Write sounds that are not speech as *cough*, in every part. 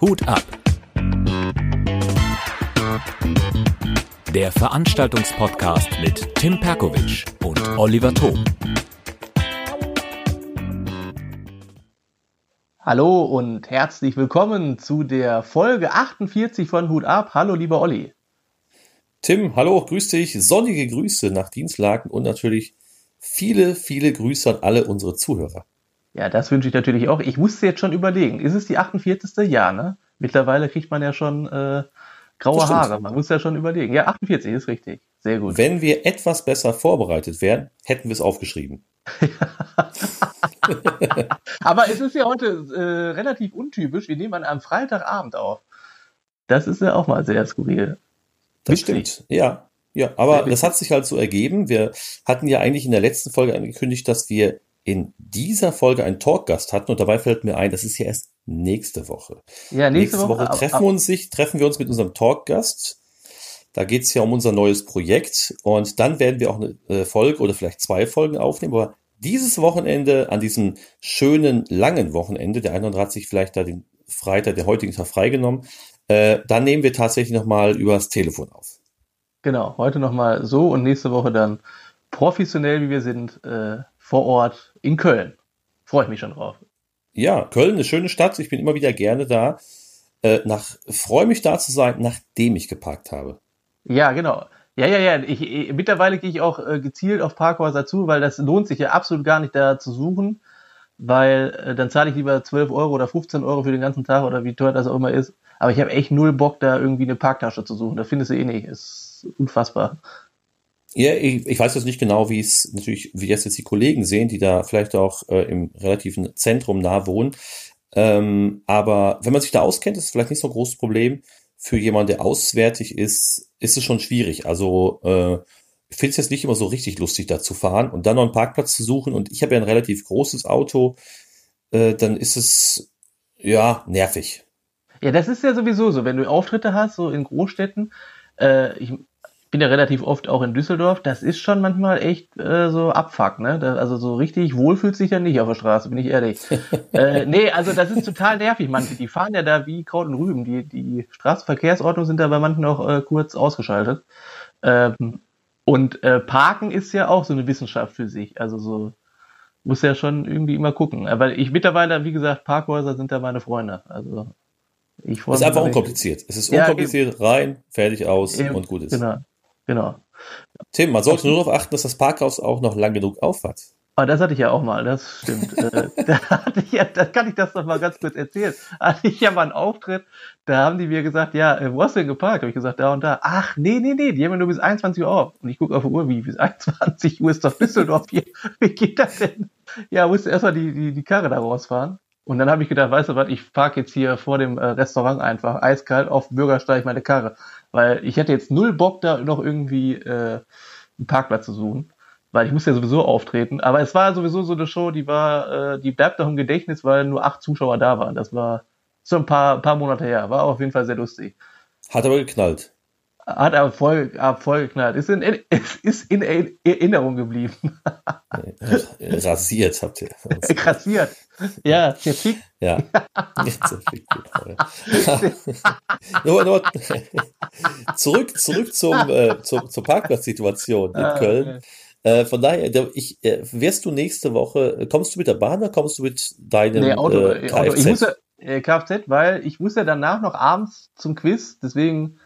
Hut ab. Der Veranstaltungspodcast mit Tim Perkovic und Oliver Thom. Hallo und herzlich willkommen zu der Folge 48 von Hut ab. Hallo lieber Olli. Tim, hallo, grüß dich. Sonnige Grüße nach Dienstlaken und natürlich viele, viele Grüße an alle unsere Zuhörer. Ja, das wünsche ich natürlich auch. Ich musste jetzt schon überlegen, ist es die 48. Ja, ne? Mittlerweile kriegt man ja schon äh, graue Haare. Man muss ja schon überlegen. Ja, 48 ist richtig. Sehr gut. Wenn wir etwas besser vorbereitet wären, hätten wir es aufgeschrieben. *laughs* Aber es ist ja heute äh, relativ untypisch. Wir nehmen an einem Freitagabend auf. Das ist ja auch mal sehr skurril. Das stimmt, ja. Ja, aber das hat sich halt so ergeben. Wir hatten ja eigentlich in der letzten Folge angekündigt, dass wir in dieser Folge einen Talkgast hatten und dabei fällt mir ein, das ist ja erst nächste Woche. Ja, nächste, nächste Woche, Woche treffen, ab, ab, uns sich, treffen wir uns mit unserem Talkgast. Da geht es ja um unser neues Projekt und dann werden wir auch eine äh, Folge oder vielleicht zwei Folgen aufnehmen. Aber dieses Wochenende, an diesem schönen langen Wochenende, der 31 vielleicht da den Freitag, der heutigen Tag freigenommen, äh, dann nehmen wir tatsächlich nochmal übers Telefon auf. Genau, heute nochmal so und nächste Woche dann professionell, wie wir sind, äh, vor Ort in Köln. Freue ich mich schon drauf. Ja, Köln, eine schöne Stadt. Ich bin immer wieder gerne da. Äh, nach, freue mich da zu sein, nachdem ich geparkt habe. Ja, genau. Ja, ja, ja. Ich, ich, mittlerweile gehe ich auch äh, gezielt auf Parkhäuser zu, weil das lohnt sich ja absolut gar nicht da zu suchen, weil äh, dann zahle ich lieber 12 Euro oder 15 Euro für den ganzen Tag oder wie teuer das auch immer ist aber ich habe echt null Bock, da irgendwie eine Parktasche zu suchen. Das findest du eh nicht. Ist unfassbar. Ja, ich, ich weiß jetzt nicht genau, wie es natürlich, wie jetzt, jetzt die Kollegen sehen, die da vielleicht auch äh, im relativen Zentrum nah wohnen. Ähm, aber wenn man sich da auskennt, ist es vielleicht nicht so ein großes Problem. Für jemanden, der auswärtig ist, ist es schon schwierig. Also äh, ich finde es jetzt nicht immer so richtig lustig, da zu fahren und dann noch einen Parkplatz zu suchen. Und ich habe ja ein relativ großes Auto, äh, dann ist es ja nervig. Ja, das ist ja sowieso so, wenn du Auftritte hast, so in Großstädten, äh, ich bin ja relativ oft auch in Düsseldorf, das ist schon manchmal echt äh, so Abfuck, ne? Das, also so richtig wohl fühlt sich ja nicht auf der Straße, bin ich ehrlich. *laughs* äh, nee, also das ist total nervig, manche, die fahren ja da wie Kraut und Rüben, die, die Straßenverkehrsordnung sind da bei manchen auch äh, kurz ausgeschaltet. Ähm, und äh, Parken ist ja auch so eine Wissenschaft für sich, also so muss ja schon irgendwie immer gucken. Aber ich mittlerweile, wie gesagt, Parkhäuser sind da meine Freunde. Also ich es ist einfach unkompliziert. Es ist unkompliziert, ja, rein, fertig aus eben, und gut ist. Genau, genau. Tim, man sollte nur darauf achten, dass das Parkhaus auch noch lang genug aufhat. Ah, das hatte ich ja auch mal, das stimmt. äh, *laughs* da, hatte ich ja, da kann ich das noch mal ganz kurz erzählen. Hatte ich ja mal einen Auftritt, da haben die mir gesagt, ja, äh, wo hast du denn geparkt? Habe ich gesagt, da und da. Ach, nee, nee, nee, die haben ja nur bis 21 Uhr auf. Und ich gucke auf die Uhr, wie, bis *laughs* 21 Uhr ist doch Düsseldorf hier. Wie geht das denn? Ja, musste erstmal die, die, die Karre da rausfahren. Und dann habe ich gedacht, weißt du was, ich parke jetzt hier vor dem äh, Restaurant einfach eiskalt auf Bürgersteig meine Karre. Weil ich hätte jetzt null Bock, da noch irgendwie äh, einen Parkplatz zu suchen. Weil ich muss ja sowieso auftreten. Aber es war sowieso so eine Show, die war, äh, die bleibt doch im Gedächtnis, weil nur acht Zuschauer da waren. Das war so ein paar, paar Monate her. War auf jeden Fall sehr lustig. Hat aber geknallt. Hat aber voll, voll geknallt. Ist in, es ist in Erinnerung geblieben. Rasiert habt ihr. *laughs* Rasiert. Ja, zerfickt. Ja. *laughs* *laughs* nur, nur, zurück, zurück zum, äh, zum, zur Parkplatzsituation in ah, Köln. Äh, von daher, ich, äh, wärst du nächste Woche, kommst du mit der Bahn oder kommst du mit deinem nee, Auto, äh, Kfz? Auto. Ich muss ja, äh, Kfz, weil ich muss ja danach noch abends zum Quiz, deswegen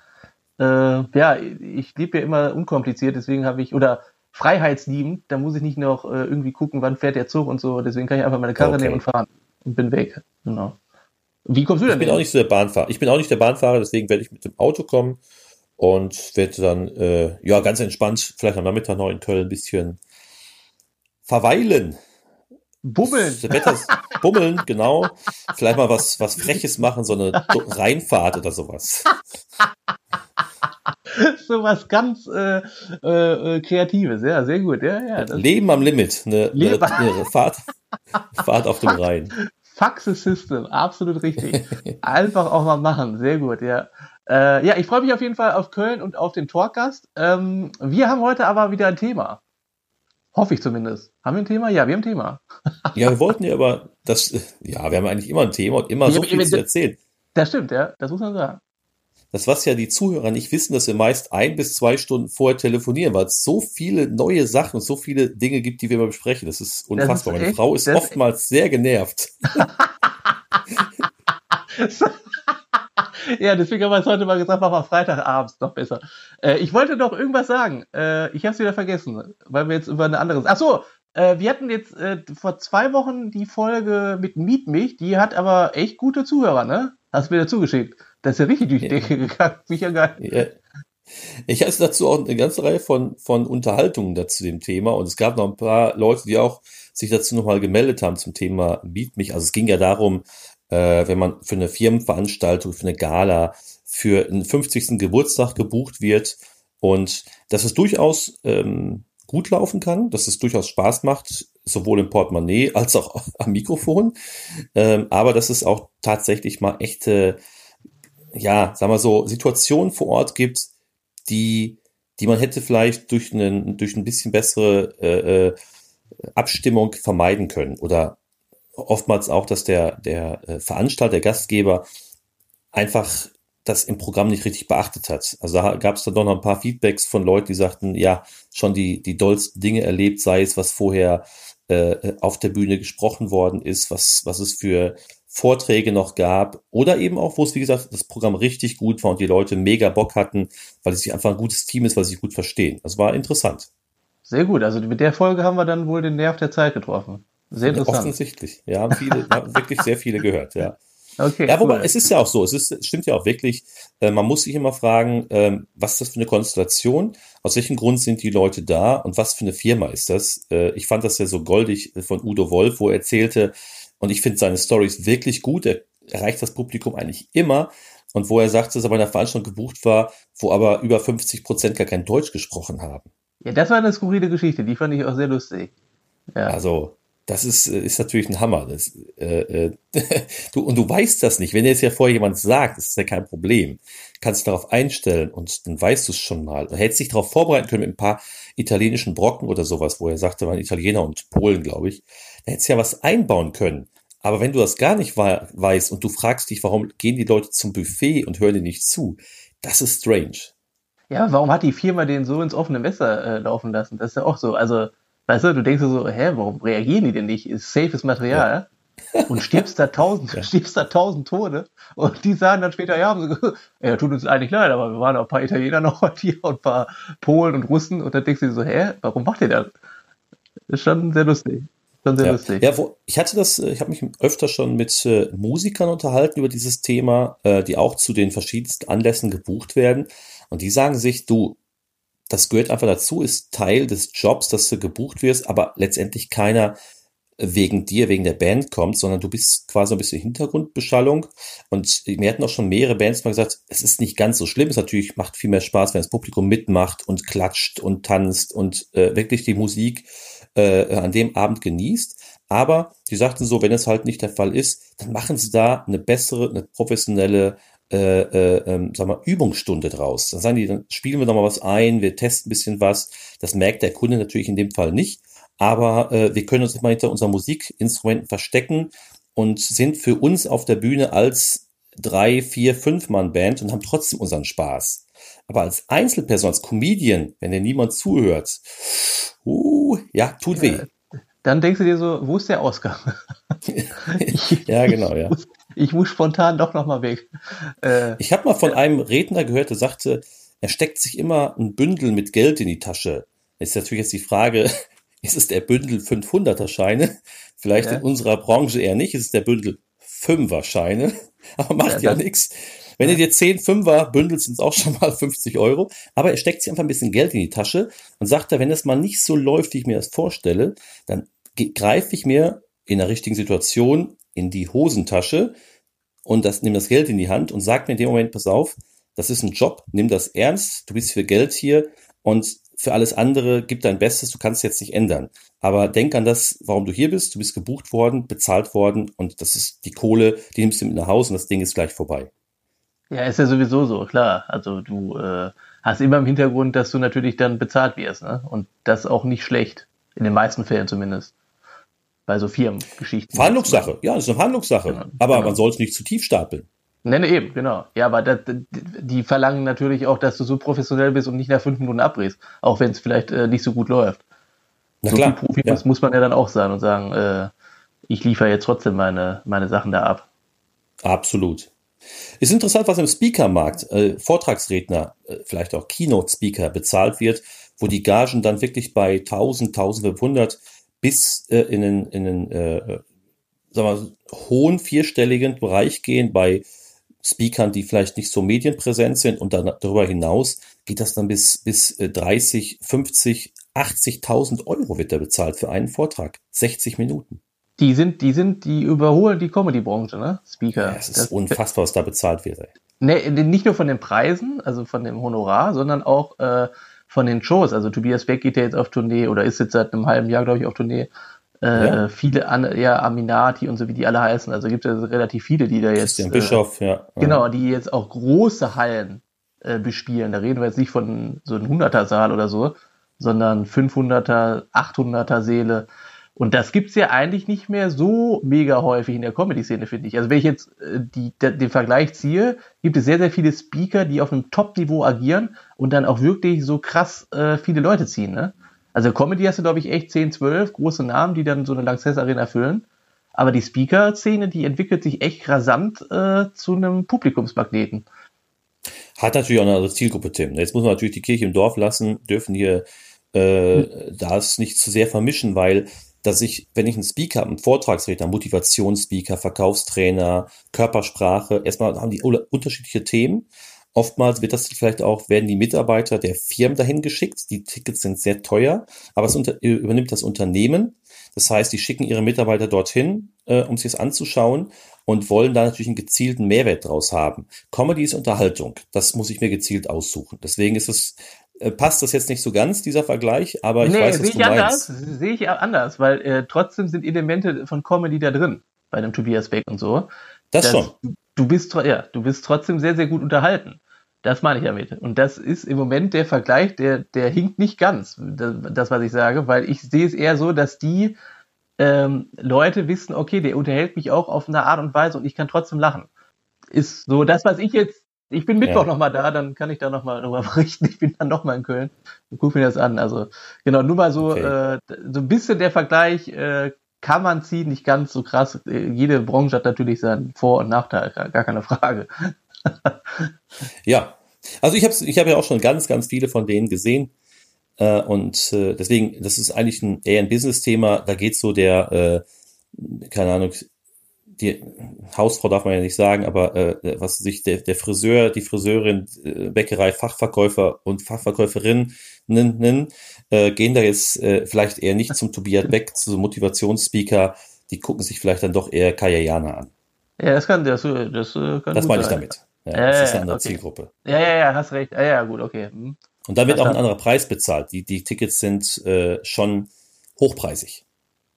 äh, ja, ich lebe ja immer unkompliziert, deswegen habe ich, oder freiheitsliebend, da muss ich nicht noch äh, irgendwie gucken, wann fährt der Zug und so, deswegen kann ich einfach meine Karre okay. nehmen und fahren und bin weg. Genau. Wie kommst du denn? Ich bin auch nicht so der Bahnfahrer. Ich bin auch nicht der Bahnfahrer, deswegen werde ich mit dem Auto kommen und werde dann, äh, ja, ganz entspannt, vielleicht am Nachmittag noch in Köln ein bisschen verweilen. Bummeln. Ist, bummeln, genau. Vielleicht mal was, was Freches machen, so eine Reinfahrt oder sowas. *laughs* so was ganz äh, äh, Kreatives, ja, sehr gut. Ja, ja, Leben am Limit, eine, eine, eine Fahrt, Fahrt auf dem Rhein. Faxe System, absolut richtig. Einfach auch mal machen, sehr gut, ja. Äh, ja, ich freue mich auf jeden Fall auf Köln und auf den Talkgast. Ähm, wir haben heute aber wieder ein Thema. Hoffe ich zumindest. Haben wir ein Thema? Ja, wir haben ein Thema. *laughs* ja, wir wollten ja aber das, ja, wir haben eigentlich immer ein Thema und immer so viel zu erzählen. Das stimmt, ja, das muss man sagen. Das, was ja die Zuhörer nicht wissen, dass wir meist ein bis zwei Stunden vorher telefonieren, weil es so viele neue Sachen und so viele Dinge gibt, die wir mal besprechen. Das ist unfassbar. Das ist Meine Frau ist oftmals sehr genervt. *laughs* *laughs* *laughs* ja, deswegen haben wir es heute mal gesagt, machen wir Freitagabends noch besser. Äh, ich wollte noch irgendwas sagen. Äh, ich habe es wieder vergessen, weil wir jetzt über eine andere. Ach so, äh, wir hatten jetzt äh, vor zwei Wochen die Folge mit Meet mich. Die hat aber echt gute Zuhörer, ne? Hast du mir dazu geschickt. Das ist ja richtig durch die. Decke gegangen. Sicher geil. Ja. Ich hatte dazu auch eine ganze Reihe von, von Unterhaltungen dazu dem Thema und es gab noch ein paar Leute, die auch sich dazu nochmal gemeldet haben zum Thema Meet mich. Also es ging ja darum, äh, wenn man für eine Firmenveranstaltung, für eine Gala, für einen 50. Geburtstag gebucht wird und dass es durchaus ähm, gut laufen kann, dass es durchaus Spaß macht, sowohl im Portemonnaie *laughs* als auch am Mikrofon, ähm, aber dass es auch tatsächlich mal echte ja, sagen wir so, Situationen vor Ort gibt, die, die man hätte vielleicht durch, einen, durch ein bisschen bessere äh, äh, Abstimmung vermeiden können. Oder oftmals auch, dass der, der äh, Veranstalter, der Gastgeber einfach das im Programm nicht richtig beachtet hat. Also da gab es dann doch noch ein paar Feedbacks von Leuten, die sagten, ja, schon die, die dollsten Dinge erlebt, sei es, was vorher äh, auf der Bühne gesprochen worden ist, was, was es für Vorträge noch gab oder eben auch, wo es, wie gesagt, das Programm richtig gut war und die Leute mega Bock hatten, weil es sich einfach ein gutes Team ist, weil sie sich gut verstehen. Das war interessant. Sehr gut. Also mit der Folge haben wir dann wohl den Nerv der Zeit getroffen. Sehr interessant. Ja, offensichtlich. Ja, haben viele, *laughs* haben wirklich sehr viele gehört, ja. Okay, ja, wobei, cool. es ist ja auch so, es ist, es stimmt ja auch wirklich, äh, man muss sich immer fragen, äh, was ist das für eine Konstellation, aus welchem Grund sind die Leute da und was für eine Firma ist das? Äh, ich fand das ja so goldig von Udo Wolf, wo er erzählte, und ich finde seine Stories wirklich gut. Er erreicht das Publikum eigentlich immer. Und wo er sagt, dass er bei einer Veranstaltung gebucht war, wo aber über 50 Prozent gar kein Deutsch gesprochen haben. Ja, das war eine skurrile Geschichte. Die fand ich auch sehr lustig. Ja. Also, das ist, äh, ist natürlich ein Hammer. Das, äh, äh, *laughs* du, und du weißt das nicht. Wenn dir jetzt ja vorher jemand sagt, ist ja kein Problem. Kannst dich darauf einstellen und dann weißt du es schon mal. Du hättest dich darauf vorbereiten können mit ein paar italienischen Brocken oder sowas, wo er sagte, man Italiener und Polen, glaube ich. Da hättest du ja was einbauen können. Aber wenn du das gar nicht weißt und du fragst dich, warum gehen die Leute zum Buffet und hören dir nicht zu, das ist strange. Ja, warum hat die Firma den so ins offene Messer äh, laufen lassen? Das ist ja auch so. Also, weißt du, du denkst so, hä, warum reagieren die denn nicht? Ist safes Material. Ja. Und stirbst da tausend, *laughs* ja. stirbst da tausend Tode. Und die sagen dann später, ja, ja, tut uns eigentlich leid, aber wir waren auch ein paar Italiener noch *laughs* hier und ein paar Polen und Russen. Und dann denkst du dir so, hä, warum macht ihr das? Das ist schon sehr lustig. Schon sehr ja. lustig. Ja, wo, ich hatte das, äh, ich habe mich öfter schon mit äh, Musikern unterhalten über dieses Thema, äh, die auch zu den verschiedensten Anlässen gebucht werden. Und die sagen sich, du, das gehört einfach dazu, ist Teil des Jobs, dass du gebucht wirst, aber letztendlich keiner wegen dir, wegen der Band kommt, sondern du bist quasi ein bisschen Hintergrundbeschallung. Und mir hatten auch schon mehrere Bands mal gesagt, es ist nicht ganz so schlimm. Es natürlich macht viel mehr Spaß, wenn das Publikum mitmacht und klatscht und tanzt und äh, wirklich die Musik äh, an dem Abend genießt. Aber die sagten so, wenn es halt nicht der Fall ist, dann machen sie da eine bessere, eine professionelle äh, äh, ähm, sag mal, Übungsstunde draus. Dann sagen die, dann spielen wir noch mal was ein, wir testen ein bisschen was. Das merkt der Kunde natürlich in dem Fall nicht. Aber äh, wir können uns immer hinter unseren Musikinstrumenten verstecken und sind für uns auf der Bühne als drei, vier, fünf Mann Band und haben trotzdem unseren Spaß. Aber als Einzelperson, als Comedian, wenn dir niemand zuhört, uh, ja, tut weh. Dann denkst du dir so, wo ist der Ausgang? *laughs* ja, genau, ja. Ich muss, ich muss spontan doch nochmal weg. Äh, ich habe mal von einem Redner gehört, der sagte, er steckt sich immer ein Bündel mit Geld in die Tasche. Ist natürlich jetzt die Frage, *laughs* ist es der Bündel 500er Scheine? Vielleicht ja. in unserer Branche eher nicht, ist es der Bündel 5er Scheine, *laughs* aber macht ja, ja nichts. Wenn ja. ihr dir 10 Fünfer bündelt, sind es auch schon mal 50 Euro. Aber er steckt sich einfach ein bisschen Geld in die Tasche und sagt da, wenn es mal nicht so läuft, wie ich mir das vorstelle, dann greife ich mir in der richtigen Situation in die Hosentasche und das, nimm das Geld in die Hand und sag mir in dem Moment, pass auf, das ist ein Job, nimm das ernst, du bist für Geld hier und für alles andere gib dein Bestes, du kannst jetzt nicht ändern. Aber denk an das, warum du hier bist, du bist gebucht worden, bezahlt worden und das ist die Kohle, die nimmst du mit nach Hause und das Ding ist gleich vorbei. Ja, ist ja sowieso so, klar. Also du äh, hast immer im Hintergrund, dass du natürlich dann bezahlt wirst, ne? Und das auch nicht schlecht. In den meisten Fällen zumindest. Bei so Firmengeschichten. Verhandlungssache, ja, das ist eine Verhandlungssache. Genau, aber genau. man soll es nicht zu tief stapeln. Nee, nee, eben, genau. Ja, aber das, die verlangen natürlich auch, dass du so professionell bist und nicht nach fünf Minuten abbrichst, auch wenn es vielleicht äh, nicht so gut läuft. Na so klar. Profi ja. muss man ja dann auch sein und sagen, äh, ich liefere jetzt trotzdem meine, meine Sachen da ab. Absolut. Ist interessant, was im Speakermarkt, äh, Vortragsredner, äh, vielleicht auch Keynote-Speaker bezahlt wird, wo die Gagen dann wirklich bei 1000, 1500 bis äh, in den, in den äh, sagen wir, hohen vierstelligen Bereich gehen bei Speakern, die vielleicht nicht so medienpräsent sind und dann darüber hinaus geht das dann bis, bis 30, 50, 80.000 Euro wird da bezahlt für einen Vortrag. 60 Minuten. Die sind, die sind, die überholen die Comedy-Branche, ne? Speaker. Ja, es ist das, unfassbar, was da bezahlt wird. Ey. Ne, nicht nur von den Preisen, also von dem Honorar, sondern auch äh, von den Shows. Also Tobias Beck geht ja jetzt auf Tournee oder ist jetzt seit einem halben Jahr, glaube ich, auf Tournee. Äh, ja. Viele an, ja, Aminati und so wie die alle heißen. Also gibt es relativ viele, die da jetzt. Christian Bischof, äh, ja. Genau, die jetzt auch große Hallen äh, bespielen. Da reden wir jetzt nicht von so einem 100er Saal oder so, sondern 500er, 800er Seele. Und das gibt's ja eigentlich nicht mehr so mega häufig in der Comedy-Szene, finde ich. Also wenn ich jetzt äh, die, den Vergleich ziehe, gibt es sehr, sehr viele Speaker, die auf einem Top-Niveau agieren und dann auch wirklich so krass äh, viele Leute ziehen. Ne? Also Comedy hast du, glaube ich, echt 10, 12 große Namen, die dann so eine Lanxess Arena füllen. Aber die Speaker-Szene, die entwickelt sich echt rasant äh, zu einem Publikumsmagneten. Hat natürlich auch eine andere Zielgruppe, Tim. Jetzt muss man natürlich die Kirche im Dorf lassen, dürfen hier äh, hm. das nicht zu sehr vermischen, weil dass ich, wenn ich einen Speaker einen Vortragsredner, Motivationsspeaker, Verkaufstrainer, Körpersprache, erstmal haben die unterschiedliche Themen. Oftmals wird das vielleicht auch, werden die Mitarbeiter der Firmen dahin geschickt. Die Tickets sind sehr teuer, aber es unter, übernimmt das Unternehmen. Das heißt, die schicken ihre Mitarbeiter dorthin, äh, um sich das anzuschauen und wollen da natürlich einen gezielten Mehrwert draus haben. Comedy ist Unterhaltung. Das muss ich mir gezielt aussuchen. Deswegen ist es äh, passt das jetzt nicht so ganz, dieser Vergleich, aber ich nee, weiß, was du meinst. Anders, sehe ich anders, weil äh, trotzdem sind Elemente von Comedy da drin, bei dem Tobias Beck und so. Das, schon. Du bist, ja, du bist trotzdem sehr, sehr gut unterhalten. Das meine ich damit. Und das ist im Moment der Vergleich, der, der hinkt nicht ganz, das, das was ich sage, weil ich sehe es eher so, dass die ähm, Leute wissen, okay, der unterhält mich auch auf eine Art und Weise und ich kann trotzdem lachen. Ist so das, was ich jetzt ich bin Mittwoch ja. nochmal da, dann kann ich da nochmal noch mal *laughs* berichten. Ich bin dann nochmal in Köln und gucke mir das an. Also genau, nur mal so, okay. äh, so ein bisschen der Vergleich äh, kann man ziehen, nicht ganz so krass. Äh, jede Branche hat natürlich seinen Vor- und Nachteil, gar keine Frage. *laughs* ja, also ich habe ich hab ja auch schon ganz, ganz viele von denen gesehen. Äh, und äh, deswegen, das ist eigentlich ein, eher ein Business-Thema. Da geht so der, äh, keine Ahnung, die Hausfrau darf man ja nicht sagen, aber äh, was sich der, der Friseur, die Friseurin, äh, Bäckerei, Fachverkäufer und Fachverkäuferinnen äh, gehen da jetzt äh, vielleicht eher nicht zum Tobias Beck, zu Motivationsspeaker, die gucken sich vielleicht dann doch eher Kajayana an. Ja, das kann, das, das kann Das meine ich damit. Ja, ja, das ist eine andere okay. Zielgruppe. Ja, ja, ja, hast recht. Ja, ja, gut, okay. Hm. Und da wird auch ein anderer Preis bezahlt. Die, die Tickets sind äh, schon hochpreisig.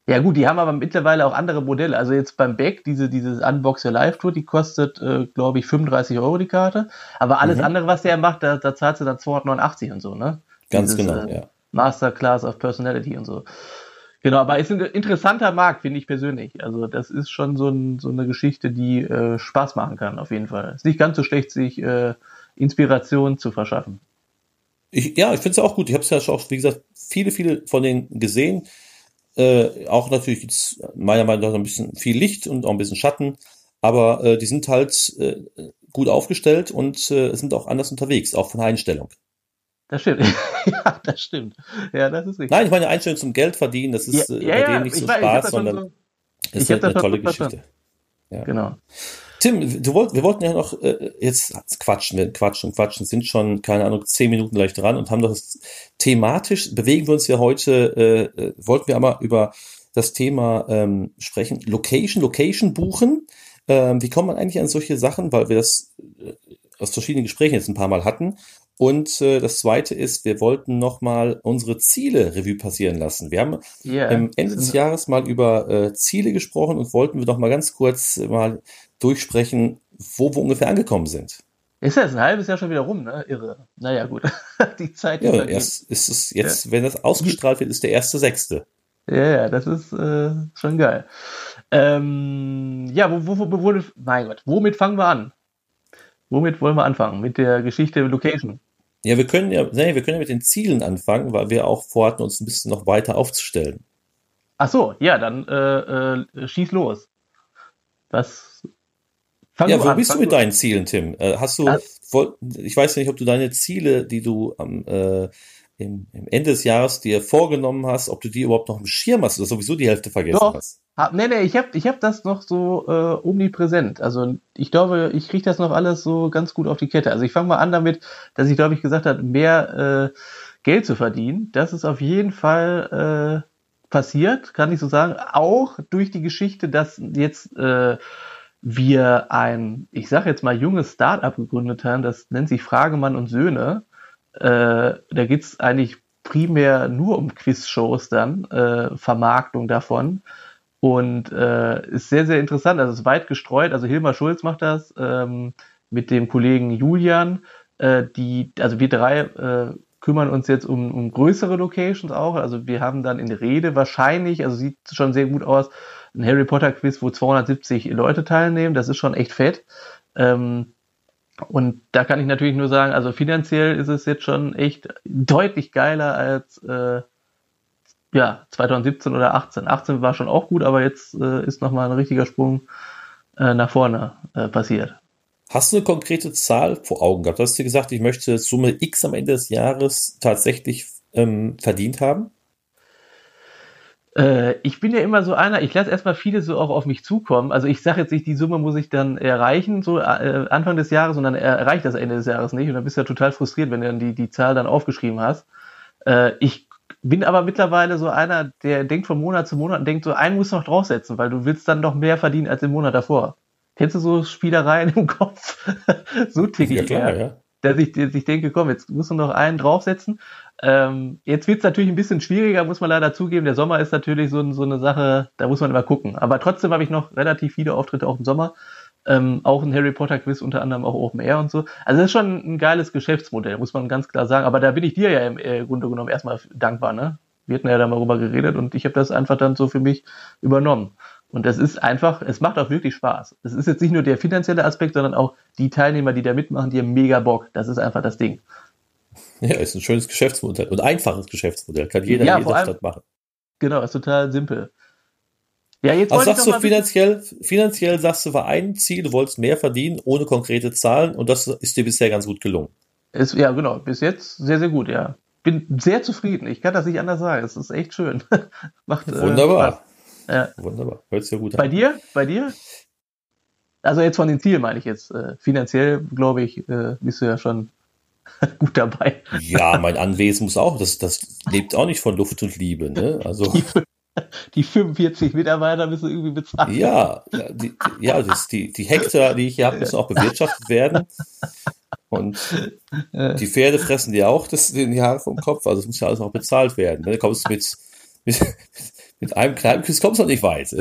Ja gut, die haben aber mittlerweile auch andere Modelle. Also jetzt beim Beck, diese, diese Unbox Your Live Tour, die kostet, äh, glaube ich, 35 Euro die Karte. Aber alles mhm. andere, was der macht, da, da zahlt sie dann 289 und so, ne? Ganz Dieses, genau, äh, ja. Masterclass of Personality und so. Genau, aber ist ein interessanter Markt, finde ich persönlich. Also das ist schon so, ein, so eine Geschichte, die äh, Spaß machen kann, auf jeden Fall. Ist nicht ganz so schlecht, sich äh, Inspiration zu verschaffen. Ich, ja, ich finde es auch gut. Ich habe es ja schon, auch, wie gesagt, viele, viele von denen gesehen. Äh, auch natürlich gibt's meiner Meinung nach ein bisschen viel Licht und auch ein bisschen Schatten, aber äh, die sind halt äh, gut aufgestellt und äh, sind auch anders unterwegs, auch von der Einstellung. Das stimmt. *laughs* ja, das stimmt. Ja, das ist richtig. Nein, ich meine Einstellung zum Geld verdienen, das ist ja, äh, bei ja, denen nicht so Spaß, sondern so, ist eine, eine tolle Geschichte. Ja. Genau. Tim, du wollt, wir wollten ja noch äh, jetzt quatschen, wir quatschen, quatschen, sind schon, keine Ahnung, zehn Minuten gleich dran und haben doch thematisch, bewegen wir uns ja heute, äh, äh, wollten wir aber über das Thema ähm, sprechen, Location, Location buchen. Ähm, wie kommt man eigentlich an solche Sachen, weil wir das äh, aus verschiedenen Gesprächen jetzt ein paar Mal hatten. Und äh, das zweite ist, wir wollten nochmal unsere Ziele Revue passieren lassen. Wir haben yeah. am Ende des Jahres mal über äh, Ziele gesprochen und wollten wir doch mal ganz kurz mal durchsprechen, wo wir ungefähr angekommen sind. Ist ja jetzt ein halbes Jahr schon wieder rum, ne? Irre. Naja, gut. *laughs* die Zeit. Ja, erst ist es jetzt, ja. wenn das ausgestrahlt wird, ist der erste Sechste. Ja, ja, das ist äh, schon geil. Ähm, ja, wo, wo, wo, wo, mein Gott, womit fangen wir an? Womit wollen wir anfangen? Mit der Geschichte Location. Ja, wir können ja, nee, wir können ja mit den Zielen anfangen, weil wir auch vorhatten, uns ein bisschen noch weiter aufzustellen. Ach so, ja, dann äh, äh, schieß los. Was? Fang ja, wo an, bist du mit deinen Zielen, Tim? Äh, hast du, voll, ich weiß ja nicht, ob du deine Ziele, die du am äh, im, im Ende des Jahres dir vorgenommen hast, ob du die überhaupt noch im Schirm hast oder sowieso die Hälfte vergessen Doch. hast. Ha, nee, nee, ich habe ich hab das noch so äh, omnipräsent. Also ich glaube, ich kriege das noch alles so ganz gut auf die Kette. Also ich fange mal an damit, dass ich, glaube ich, gesagt habe, mehr äh, Geld zu verdienen. Das ist auf jeden Fall äh, passiert, kann ich so sagen. Auch durch die Geschichte, dass jetzt äh, wir ein, ich sage jetzt mal, junges Start-up gegründet haben, das nennt sich Fragemann und Söhne. Äh, da geht's eigentlich primär nur um Quiz-Shows dann, äh, Vermarktung davon. Und äh, ist sehr, sehr interessant. Also es ist weit gestreut. Also Hilmar Schulz macht das ähm, mit dem Kollegen Julian. Äh, die, also wir drei äh, kümmern uns jetzt um, um größere Locations auch. Also wir haben dann in Rede wahrscheinlich, also sieht schon sehr gut aus, ein Harry Potter Quiz, wo 270 Leute teilnehmen. Das ist schon echt fett. Ähm, und da kann ich natürlich nur sagen, also finanziell ist es jetzt schon echt deutlich geiler als äh, ja, 2017 oder 18. 18 war schon auch gut, aber jetzt äh, ist nochmal ein richtiger Sprung äh, nach vorne äh, passiert. Hast du eine konkrete Zahl vor Augen gehabt? Du hast dir gesagt, ich möchte Summe X am Ende des Jahres tatsächlich ähm, verdient haben? Äh, ich bin ja immer so einer, ich lasse erstmal viele so auch auf mich zukommen. Also ich sage jetzt nicht, die Summe muss ich dann erreichen, so äh, Anfang des Jahres, und dann erreicht das Ende des Jahres nicht. Und dann bist du ja total frustriert, wenn du dann die, die Zahl dann aufgeschrieben hast. Äh, ich bin aber mittlerweile so einer, der denkt von Monat zu Monat und denkt so, einen muss noch draufsetzen, weil du willst dann doch mehr verdienen als im Monat davor. Kennst du so Spielereien im Kopf? *laughs* so ticke ja, klar, ja. Dass ich, dass ich denke, komm, jetzt musst du noch einen draufsetzen. Ähm, jetzt wird es natürlich ein bisschen schwieriger, muss man leider zugeben. Der Sommer ist natürlich so, so eine Sache, da muss man immer gucken. Aber trotzdem habe ich noch relativ viele Auftritte auch im Sommer. Ähm, auch ein Harry Potter Quiz, unter anderem auch Open Air und so. Also das ist schon ein geiles Geschäftsmodell, muss man ganz klar sagen. Aber da bin ich dir ja im äh, Grunde genommen erstmal dankbar, ne? Wir hatten ja da mal drüber geredet und ich habe das einfach dann so für mich übernommen. Und das ist einfach, es macht auch wirklich Spaß. Es ist jetzt nicht nur der finanzielle Aspekt, sondern auch die Teilnehmer, die da mitmachen, die haben mega Bock. Das ist einfach das Ding. Ja, ist ein schönes Geschäftsmodell und einfaches Geschäftsmodell. Kann jeder ja, in jeder Stadt machen. Genau, ist total simpel. Ja, jetzt also sagst du finanziell, finanziell sagst du, war ein Ziel, du wolltest mehr verdienen, ohne konkrete Zahlen und das ist dir bisher ganz gut gelungen. Ist, ja, genau, bis jetzt sehr, sehr gut, ja. Bin sehr zufrieden, ich kann das nicht anders sagen, es ist echt schön. *laughs* Macht, äh, Wunderbar. Äh, ja. Wunderbar, hört sich ja gut an. Bei dir? Bei dir? Also jetzt von den Zielen meine ich jetzt. Äh, finanziell, glaube ich, äh, bist du ja schon *laughs* gut dabei. Ja, mein Anwesen muss auch, das, das lebt auch nicht von Luft und Liebe, ne? Also. die 45 Mitarbeiter müssen irgendwie bezahlt werden. Ja, die, ja das, die, die Hektar, die ich hier habe, müssen auch bewirtschaftet werden. Und die Pferde fressen dir auch das, die Haare vom Kopf, also es muss ja alles auch bezahlt werden. Ne? Du kommst mit, mit, mit einem kleinen Küss kommst du noch nicht weit. *laughs*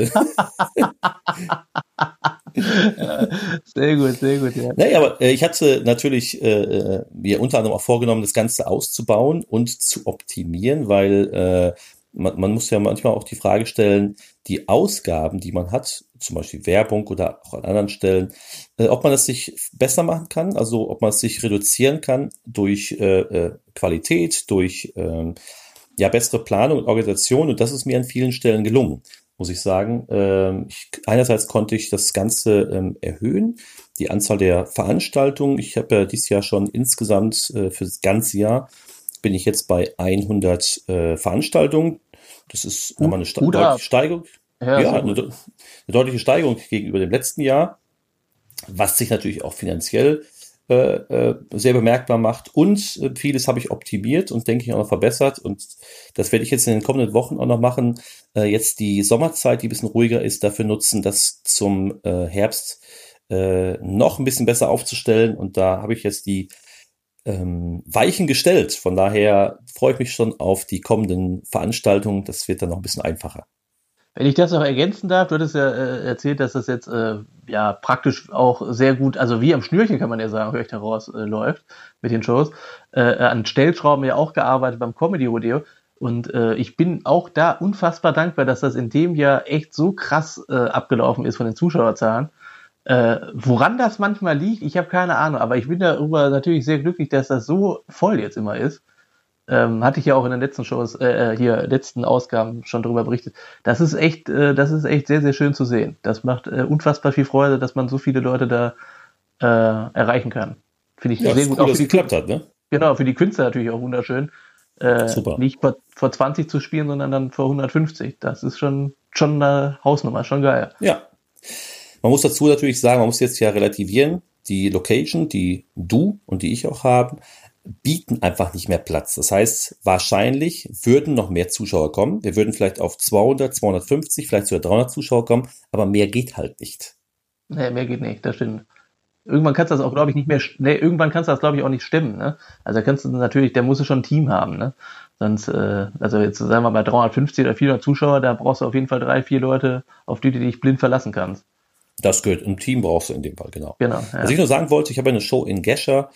sehr gut, sehr gut, ja. Nee, aber äh, ich hatte natürlich äh, äh, mir unter anderem auch vorgenommen, das Ganze auszubauen und zu optimieren, weil äh, man, man muss ja manchmal auch die Frage stellen, die Ausgaben, die man hat, zum Beispiel Werbung oder auch an anderen Stellen, äh, ob man das sich besser machen kann, also ob man es sich reduzieren kann durch äh, äh, Qualität, durch äh, ja, bessere Planung und Organisation. Und das ist mir an vielen Stellen gelungen, muss ich sagen. Ähm, ich, einerseits konnte ich das Ganze ähm, erhöhen, die Anzahl der Veranstaltungen. Ich habe ja dieses Jahr schon insgesamt äh, für das ganze Jahr bin ich jetzt bei 100 äh, Veranstaltungen. Das ist uh, eine Ste deutliche Steigerung. Ja, ja eine, eine, deutliche Steigerung gegenüber dem letzten Jahr, was sich natürlich auch finanziell äh, äh, sehr bemerkbar macht. Und äh, vieles habe ich optimiert und denke ich auch noch verbessert. Und das werde ich jetzt in den kommenden Wochen auch noch machen. Äh, jetzt die Sommerzeit, die ein bisschen ruhiger ist, dafür nutzen, das zum Herbst noch ein bisschen besser aufzustellen. Und da habe ich jetzt die ähm, Weichen gestellt. Von daher freue ich mich schon auf die kommenden Veranstaltungen. Das wird dann noch ein bisschen einfacher. Wenn ich das noch ergänzen darf, du hattest ja äh, erzählt, dass das jetzt äh, ja praktisch auch sehr gut, also wie am Schnürchen kann man ja sagen, höre ich daraus, äh, läuft mit den Shows. Äh, an Stellschrauben ja auch gearbeitet beim Comedy Rodeo. Und äh, ich bin auch da unfassbar dankbar, dass das in dem Jahr echt so krass äh, abgelaufen ist von den Zuschauerzahlen. Äh, woran das manchmal liegt, ich habe keine Ahnung, aber ich bin darüber natürlich sehr glücklich, dass das so voll jetzt immer ist ähm, hatte ich ja auch in den letzten Shows, äh, äh, hier letzten Ausgaben schon darüber berichtet. Das ist echt, äh, das ist echt sehr, sehr schön zu sehen. Das macht äh, unfassbar viel Freude, dass man so viele Leute da äh, erreichen kann. Finde ich ja, sehr gut. Cool, auch dass es geklappt hat, ne? Genau, für die Künstler natürlich auch wunderschön. Äh, Super. Nicht vor, vor 20 zu spielen, sondern dann vor 150. Das ist schon, schon eine Hausnummer, schon geil. Ja. Man muss dazu natürlich sagen, man muss jetzt ja relativieren. Die Location, die du und die ich auch haben, bieten einfach nicht mehr Platz. Das heißt, wahrscheinlich würden noch mehr Zuschauer kommen. Wir würden vielleicht auf 200, 250, vielleicht sogar 300 Zuschauer kommen, aber mehr geht halt nicht. Nee, mehr geht nicht, das stimmt. Irgendwann kannst du das auch, glaube ich, nicht mehr, nee, irgendwann kannst du das, glaube ich, auch nicht stemmen, ne? Also da kannst du natürlich, der muss schon ein Team haben, ne? Sonst, äh, also jetzt sagen wir mal 350 oder 400 Zuschauer, da brauchst du auf jeden Fall drei, vier Leute, auf die du dich blind verlassen kannst. Das gehört, ein Team brauchst du in dem Fall, genau. Genau. Ja. Was ich nur sagen wollte, ich habe eine Show in Gescher,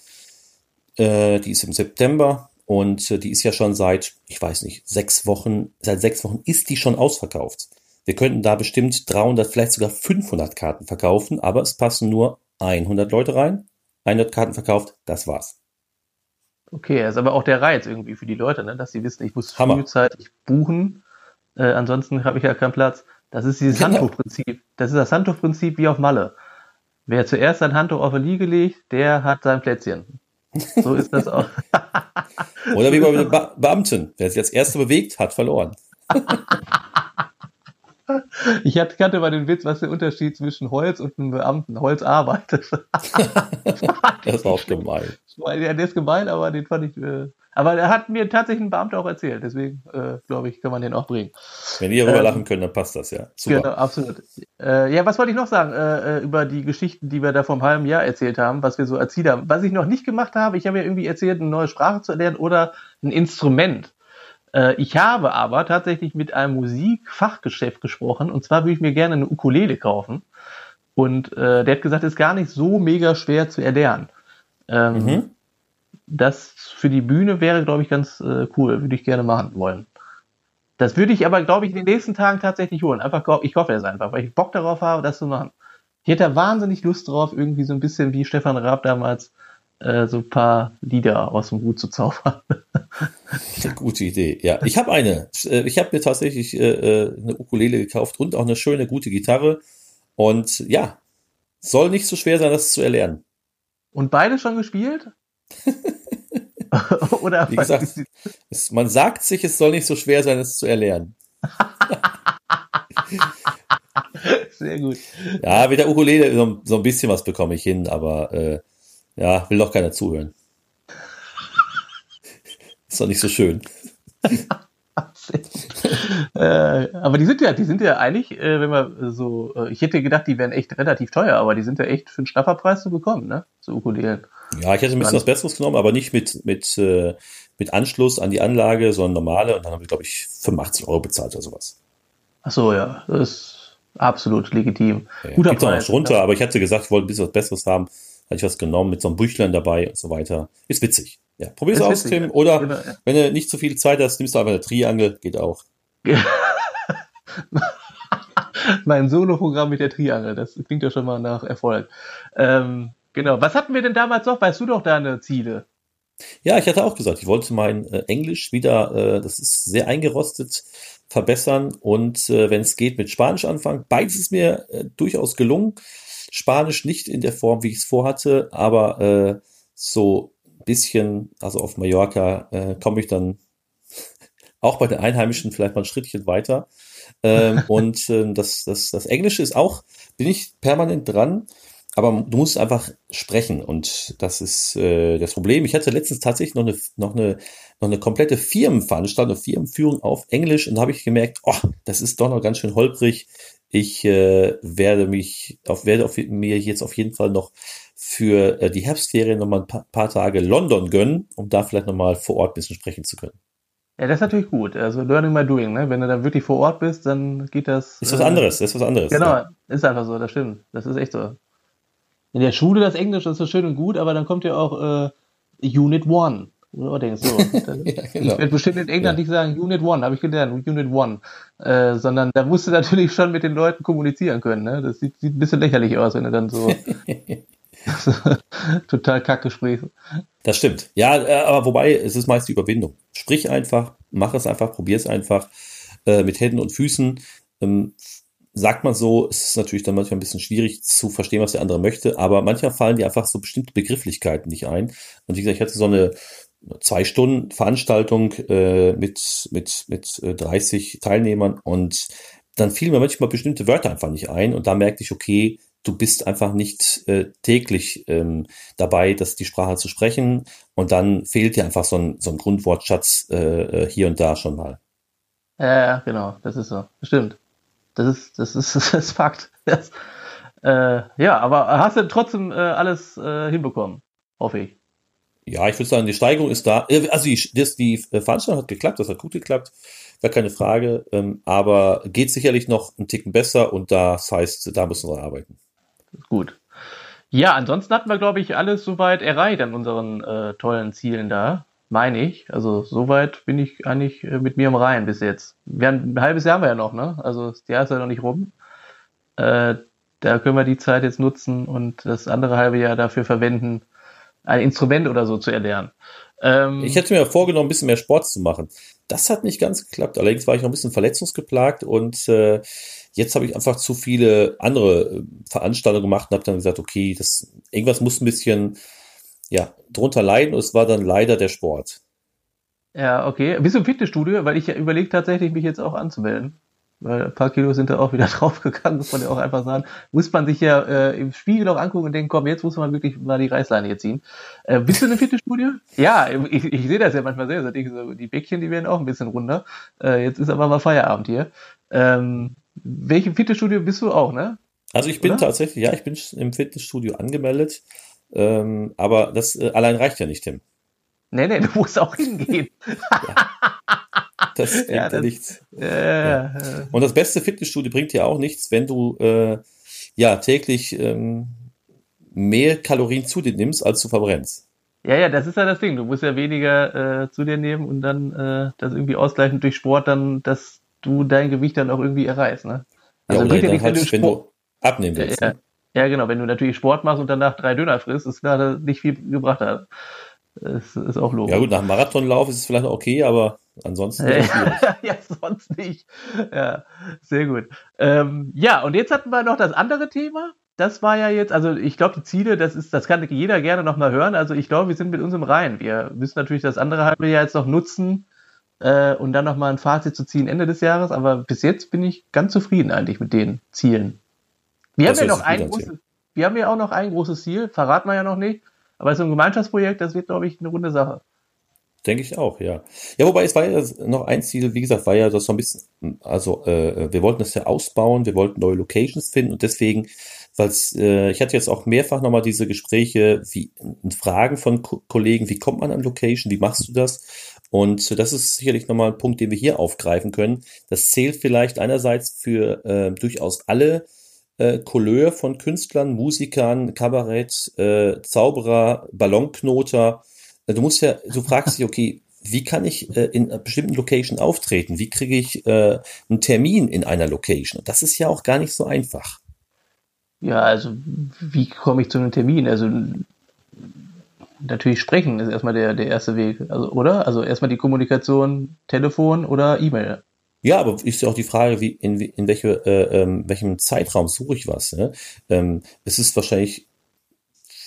äh, die ist im September und äh, die ist ja schon seit, ich weiß nicht, sechs Wochen, seit sechs Wochen ist die schon ausverkauft. Wir könnten da bestimmt 300, vielleicht sogar 500 Karten verkaufen, aber es passen nur 100 Leute rein. 100 Karten verkauft, das war's. Okay, ist aber auch der Reiz irgendwie für die Leute, ne? dass sie wissen, ich muss frühzeitig buchen, äh, ansonsten habe ich ja keinen Platz. Das ist dieses genau. Handtuchprinzip. Das ist das Handtuchprinzip wie auf Malle. Wer zuerst sein Handtuch auf die Liege legt, der hat sein Plätzchen. So ist das auch. Oder wie bei den Be Beamten. Wer sich als Erster bewegt, hat verloren. *laughs* Ich kannte mal den Witz, was der Unterschied zwischen Holz und einem Beamten. Holz arbeitet. *laughs* das ist auch gemein. Ja, der ist gemein, aber den fand ich. Äh, aber er hat mir tatsächlich ein Beamter auch erzählt, deswegen äh, glaube ich, kann man den auch bringen. Wenn ihr darüber ähm, lachen könnt, dann passt das ja. Super. Genau, absolut. Äh, ja, was wollte ich noch sagen äh, äh, über die Geschichten, die wir da vor einem halben Jahr erzählt haben, was wir so erzählt haben. Was ich noch nicht gemacht habe, ich habe ja irgendwie erzählt, eine neue Sprache zu erlernen oder ein Instrument. Äh, ich habe aber tatsächlich mit einem Musikfachgeschäft gesprochen und zwar würde ich mir gerne eine Ukulele kaufen. Und äh, der hat gesagt, ist gar nicht so mega schwer zu erlernen. Ähm, mhm das für die Bühne wäre, glaube ich, ganz äh, cool. Würde ich gerne machen wollen. Das würde ich aber, glaube ich, in den nächsten Tagen tatsächlich holen. Einfach, ich hoffe es einfach, weil ich Bock darauf habe, das zu machen. Ich hätte da wahnsinnig Lust drauf, irgendwie so ein bisschen wie Stefan Raab damals äh, so ein paar Lieder aus dem Hut zu zaubern. *laughs* Eine gute Idee, ja. Ich habe eine. Äh, ich habe mir tatsächlich äh, äh, eine Ukulele gekauft und auch eine schöne, gute Gitarre. Und ja, soll nicht so schwer sein, das zu erlernen. Und beide schon gespielt? *laughs* Oder Wie gesagt, es, man sagt sich, es soll nicht so schwer sein, es zu erlernen. *laughs* Sehr gut. Ja, mit der Ukulele so, so ein bisschen was bekomme ich hin, aber äh, ja, will doch keiner zuhören. Ist doch nicht so schön. *laughs* äh, aber die sind ja, die sind ja eigentlich, äh, wenn man so, äh, ich hätte gedacht, die wären echt relativ teuer, aber die sind ja echt für einen Schnapperpreis zu bekommen, ne? So Ukulelen. Ja, ich hätte ein bisschen was Besseres genommen, aber nicht mit, mit, äh, mit Anschluss an die Anlage, sondern normale. Und dann habe ich, glaube ich, 85 Euro bezahlt oder sowas. Ach so, ja. Das ist absolut legitim. Ja, Guter Preis. Auch noch runter, aber ich hatte gesagt, ich wollte ein bisschen was Besseres haben. Hatte ich was genommen mit so einem Büchlein dabei und so weiter. Ist witzig. Ja, probier's ist aus, Tim. Oder genau, ja. wenn du nicht zu viel Zeit hast, nimmst du einfach eine Triangel. Geht auch. *laughs* mein Solo-Programm mit der Triangel. Das klingt ja schon mal nach Erfolg. Ähm, Genau. Was hatten wir denn damals noch? Weißt du doch deine Ziele? Ja, ich hatte auch gesagt, ich wollte mein äh, Englisch wieder, äh, das ist sehr eingerostet, verbessern und äh, wenn es geht mit Spanisch anfangen. Beides ist mir äh, durchaus gelungen. Spanisch nicht in der Form, wie ich es vorhatte, aber äh, so ein bisschen, also auf Mallorca äh, komme ich dann *laughs* auch bei den Einheimischen vielleicht mal ein Schrittchen weiter. Ähm, *laughs* und äh, das, das, das Englische ist auch, bin ich permanent dran aber du musst einfach sprechen und das ist äh, das Problem. Ich hatte letztens tatsächlich noch eine noch eine noch eine komplette Firmenveranstaltung, eine Firmenführung auf Englisch und da habe ich gemerkt, oh, das ist doch noch ganz schön holprig. Ich äh, werde mich auf werde auf, mir jetzt auf jeden Fall noch für äh, die Herbstferien noch mal ein paar, paar Tage London gönnen, um da vielleicht noch mal vor Ort ein bisschen sprechen zu können. Ja, das ist natürlich gut. Also Learning by Doing, ne? Wenn du dann wirklich vor Ort bist, dann geht das. Ist was anderes, ist was anderes. Genau, ja. ist einfach so, das stimmt. Das ist echt so. In der Schule das Englisch ist so schön und gut, aber dann kommt ja auch äh, Unit One. So. *laughs* ja, genau. Ich werde bestimmt in England ja. nicht sagen Unit One, habe ich gelernt, Unit One. Äh, sondern da musst du *laughs* natürlich schon mit den Leuten kommunizieren können. Ne? Das sieht, sieht ein bisschen lächerlich aus, wenn du dann so *laughs* total Kackgespräch. Das stimmt. Ja, äh, aber wobei, es ist meist die Überwindung. Sprich einfach, mach es einfach, probier es einfach äh, mit Händen und Füßen. Ähm, sagt man so, es ist natürlich dann manchmal ein bisschen schwierig zu verstehen, was der andere möchte, aber manchmal fallen dir einfach so bestimmte Begrifflichkeiten nicht ein. Und wie gesagt, ich hatte so eine zwei Stunden Veranstaltung äh, mit, mit, mit 30 äh, Teilnehmern und dann fielen mir manchmal bestimmte Wörter einfach nicht ein und da merkte ich, okay, du bist einfach nicht äh, täglich ähm, dabei, das die Sprache zu sprechen und dann fehlt dir einfach so ein, so ein Grundwortschatz äh, äh hier und da schon mal. Ja, genau, das ist so. Stimmt. Das ist, das ist, *laughs* das ist Fakt. Das, äh, ja, aber hast du trotzdem äh, alles hinbekommen, hoffe ich. Ja, ich würde sagen, die Steigerung ist da. Äh, also die, das, die Veranstaltung hat geklappt, das hat gut geklappt, gar keine Frage. Ähm, aber geht sicherlich noch einen Ticken besser und das heißt, da müssen wir arbeiten. Gut. Ja, ansonsten hatten wir, glaube ich, alles soweit erreicht an unseren äh, tollen Zielen da. Meine ich. Also soweit bin ich eigentlich äh, mit mir im Reihen bis jetzt. Wir haben, ein halbes Jahr haben wir ja noch, ne? Also das Jahr ist ja noch nicht rum. Äh, da können wir die Zeit jetzt nutzen und das andere halbe Jahr dafür verwenden, ein Instrument oder so zu erlernen. Ähm, ich hätte mir vorgenommen, ein bisschen mehr Sport zu machen. Das hat nicht ganz geklappt. Allerdings war ich noch ein bisschen verletzungsgeplagt und äh, jetzt habe ich einfach zu viele andere äh, Veranstaltungen gemacht und habe dann gesagt, okay, das irgendwas muss ein bisschen ja drunter leiden und es war dann leider der Sport. Ja, okay. Bist du im Fitnessstudio? Weil ich ja überlege tatsächlich, mich jetzt auch anzumelden weil ein paar Kilo sind da auch wieder *laughs* draufgegangen, muss man ja auch einfach sagen. Muss man sich ja äh, im Spiegel auch angucken und denken, komm, jetzt muss man wirklich mal die Reißleine hier ziehen. Äh, bist du in einem Fitnessstudio? ja, ich, ich sehe das ja manchmal sehr, so, die Bäckchen, die werden auch ein bisschen runder. Äh, jetzt ist aber mal Feierabend hier. Ähm, welchem Fitnessstudio bist du auch, ne? Also ich bin Oder? tatsächlich, ja, ich bin im Fitnessstudio angemeldet, ähm, aber das äh, allein reicht ja nicht, Tim. Nee, nee, du musst auch hingehen. *laughs* ja. Das *laughs* bringt ja, das, nichts. Ja. Und das beste Fitnessstudio bringt dir auch nichts, wenn du äh, ja täglich ähm, mehr Kalorien zu dir nimmst, als du verbrennst. Ja, ja, das ist ja das Ding. Du musst ja weniger äh, zu dir nehmen und dann äh, das irgendwie ausgleichen durch Sport, dann, dass du dein Gewicht dann auch irgendwie erreichst. Ne? Also ja, oder dann nicht, halt, wenn, du, wenn du abnehmen willst. Ja, ne? ja, genau. Wenn du natürlich Sport machst und danach drei Döner frisst, ist klar, dass nicht viel gebracht hat. Das ist auch logisch. Ja gut, nach dem Marathonlauf ist es vielleicht okay, aber ansonsten. *laughs* ja, sonst nicht. Ja, sehr gut. Ähm, ja, und jetzt hatten wir noch das andere Thema. Das war ja jetzt, also ich glaube, die Ziele, das ist, das kann jeder gerne nochmal hören. Also ich glaube, wir sind mit uns im Reihen. Wir müssen natürlich das andere halbe Jahr jetzt noch nutzen äh, und dann nochmal ein Fazit zu ziehen Ende des Jahres. Aber bis jetzt bin ich ganz zufrieden eigentlich mit den Zielen. Wir das haben ja noch ein großes, wir haben ja auch noch ein großes Ziel, verraten wir ja noch nicht. Aber so ein Gemeinschaftsprojekt, das wird, glaube ich, eine runde Sache. Denke ich auch, ja. Ja, wobei es war ja noch ein Ziel, wie gesagt, war ja das so ein bisschen, also äh, wir wollten das ja ausbauen, wir wollten neue Locations finden und deswegen, weil äh, ich hatte jetzt auch mehrfach nochmal diese Gespräche, wie Fragen von Ko Kollegen, wie kommt man an Location, wie machst du das? Und das ist sicherlich nochmal ein Punkt, den wir hier aufgreifen können. Das zählt vielleicht einerseits für äh, durchaus alle äh, Couleur von Künstlern, Musikern, Kabarett, äh, Zauberer, Ballonknoter. Äh, du musst ja, du fragst dich, okay, wie kann ich äh, in einer bestimmten Location auftreten? Wie kriege ich äh, einen Termin in einer Location? Das ist ja auch gar nicht so einfach. Ja, also wie komme ich zu einem Termin? Also natürlich sprechen ist erstmal der, der erste Weg, also, oder? Also erstmal die Kommunikation, Telefon oder E-Mail. Ja, aber ist ja auch die Frage, wie in, in welche, äh, ähm, welchem Zeitraum suche ich was. Ne? Ähm, es ist wahrscheinlich,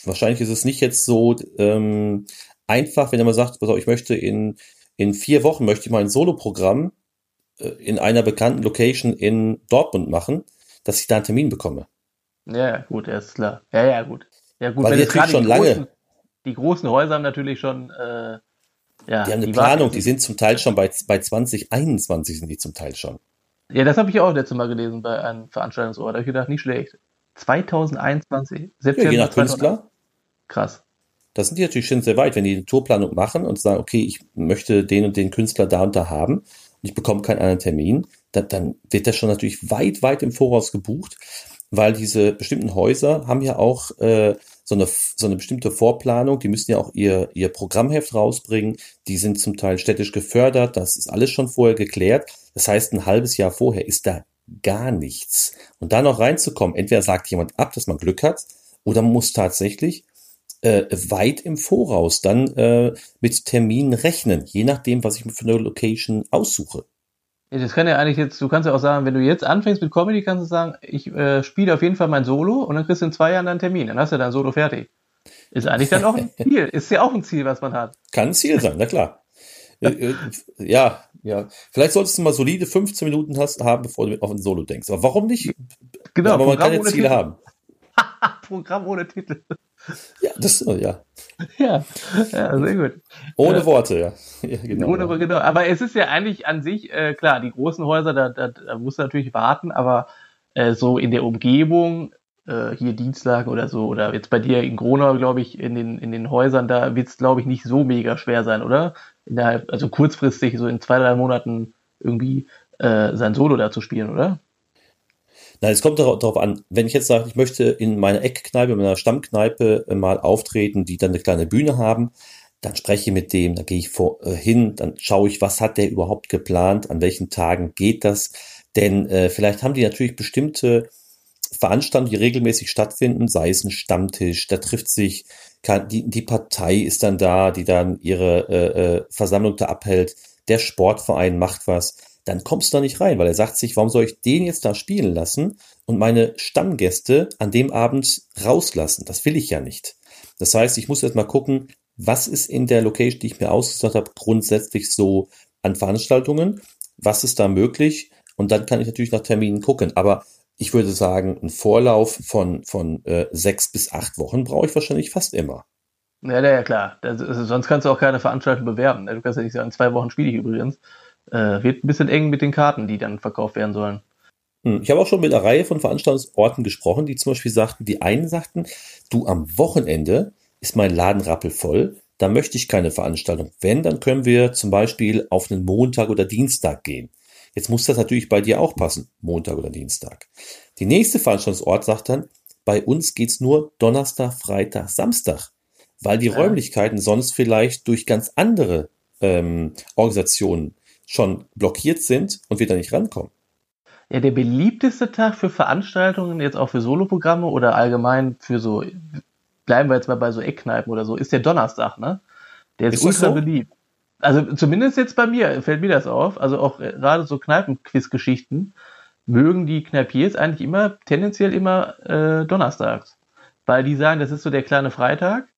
wahrscheinlich ist es nicht jetzt so ähm, einfach, wenn man sagt, also ich möchte in, in vier Wochen möchte ich mal ein Soloprogramm äh, in einer bekannten Location in Dortmund machen, dass ich da einen Termin bekomme. Ja, gut, ist klar. Ja, ja, gut. Ja, gut, Weil wenn natürlich schon lange. Großen, die großen Häuser haben natürlich schon äh, ja, die haben eine die Planung, die sind zum Teil schon bei, bei 2021 sind die zum Teil schon. Ja, das habe ich auch letztes Mal gelesen bei einem Veranstaltungsort. Da habe ich gedacht, nicht schlecht. 2021. September ja, je nach Künstler. Krass. Da sind die natürlich schon sehr weit, wenn die eine Tourplanung machen und sagen, okay, ich möchte den und den Künstler da und da haben und ich bekomme keinen anderen Termin, dann, dann wird das schon natürlich weit, weit im Voraus gebucht, weil diese bestimmten Häuser haben ja auch äh, so eine, so eine bestimmte Vorplanung. Die müssen ja auch ihr, ihr Programmheft rausbringen. Die sind zum Teil städtisch gefördert. Das ist alles schon vorher geklärt. Das heißt, ein halbes Jahr vorher ist da gar nichts. Und da noch reinzukommen, entweder sagt jemand ab, dass man Glück hat, oder man muss tatsächlich äh, weit im Voraus dann äh, mit Terminen rechnen, je nachdem, was ich mir für eine Location aussuche. Das kann ja eigentlich jetzt, du kannst ja auch sagen, wenn du jetzt anfängst mit Comedy, kannst du sagen, ich äh, spiele auf jeden Fall mein Solo und dann kriegst du in zwei Jahren deinen Termin, dann hast du dein Solo fertig. Ist eigentlich dann auch ein *laughs* Ziel, ist ja auch ein Ziel, was man hat. Kann ein Ziel sein, na klar. Äh, äh, ja, ja. Vielleicht solltest du mal solide 15 Minuten hast, haben, bevor du auf ein Solo denkst. Aber warum nicht? Genau, aber man kann ja Ziele Titel. haben. *laughs* Programm ohne Titel. Ja, das, ja. *laughs* Ja, ja sehr gut. Ohne Ja. Worte, ja. *laughs* ja genau. Ohne, genau. Aber es ist ja eigentlich an sich, äh, klar, die großen Häuser, da, da, da musst du natürlich warten, aber äh, so in der Umgebung, äh, hier Dienstlagen oder so, oder jetzt bei dir in Gronau, glaube ich, in den, in den Häusern, da wird es, glaube ich, nicht so mega schwer sein, oder? Innerhalb, also kurzfristig, so in zwei, drei Monaten irgendwie äh, sein Solo da zu spielen, oder? Nein, es kommt darauf an, wenn ich jetzt sage, ich möchte in meiner Eckkneipe, in meiner Stammkneipe äh, mal auftreten, die dann eine kleine Bühne haben, dann spreche ich mit dem, dann gehe ich vor, äh, hin, dann schaue ich, was hat der überhaupt geplant, an welchen Tagen geht das, denn äh, vielleicht haben die natürlich bestimmte Veranstaltungen, die regelmäßig stattfinden, sei es ein Stammtisch, da trifft sich, kann, die, die Partei ist dann da, die dann ihre äh, äh, Versammlung da abhält, der Sportverein macht was, dann kommst du da nicht rein, weil er sagt sich, warum soll ich den jetzt da spielen lassen und meine Stammgäste an dem Abend rauslassen? Das will ich ja nicht. Das heißt, ich muss jetzt mal gucken, was ist in der Location, die ich mir ausgesucht habe, grundsätzlich so an Veranstaltungen, was ist da möglich und dann kann ich natürlich nach Terminen gucken. Aber ich würde sagen, ein Vorlauf von, von äh, sechs bis acht Wochen brauche ich wahrscheinlich fast immer. Ja, ja, klar. Das, sonst kannst du auch keine Veranstaltung bewerben. Du kannst ja nicht sagen, zwei Wochen spiele ich übrigens. Äh, wird ein bisschen eng mit den Karten, die dann verkauft werden sollen. Hm, Ich habe auch schon mit einer Reihe von Veranstaltungsorten gesprochen, die zum Beispiel sagten, die einen sagten, du am Wochenende ist mein Laden rappelvoll, da möchte ich keine Veranstaltung. Wenn, dann können wir zum Beispiel auf einen Montag oder Dienstag gehen. Jetzt muss das natürlich bei dir auch passen, Montag oder Dienstag. Die nächste Veranstaltungsort sagt dann, bei uns geht's nur Donnerstag, Freitag, Samstag, weil die Ja. Räumlichkeiten sonst vielleicht durch ganz andere ähm, Organisationen schon blockiert sind und wir da nicht rankommen. Ja, der beliebteste Tag für Veranstaltungen, jetzt auch für Soloprogramme oder allgemein für so, bleiben wir jetzt mal bei so Eckkneipen oder so, ist der Donnerstag, ne? Der ist, Ist ultra so? beliebt. Also zumindest jetzt bei mir fällt mir das auf. Also auch äh, gerade so Kneipenquiz-Geschichten mögen die Kneipiers eigentlich immer, tendenziell immer äh, donnerstags. Weil die sagen, das ist so der kleine Freitag,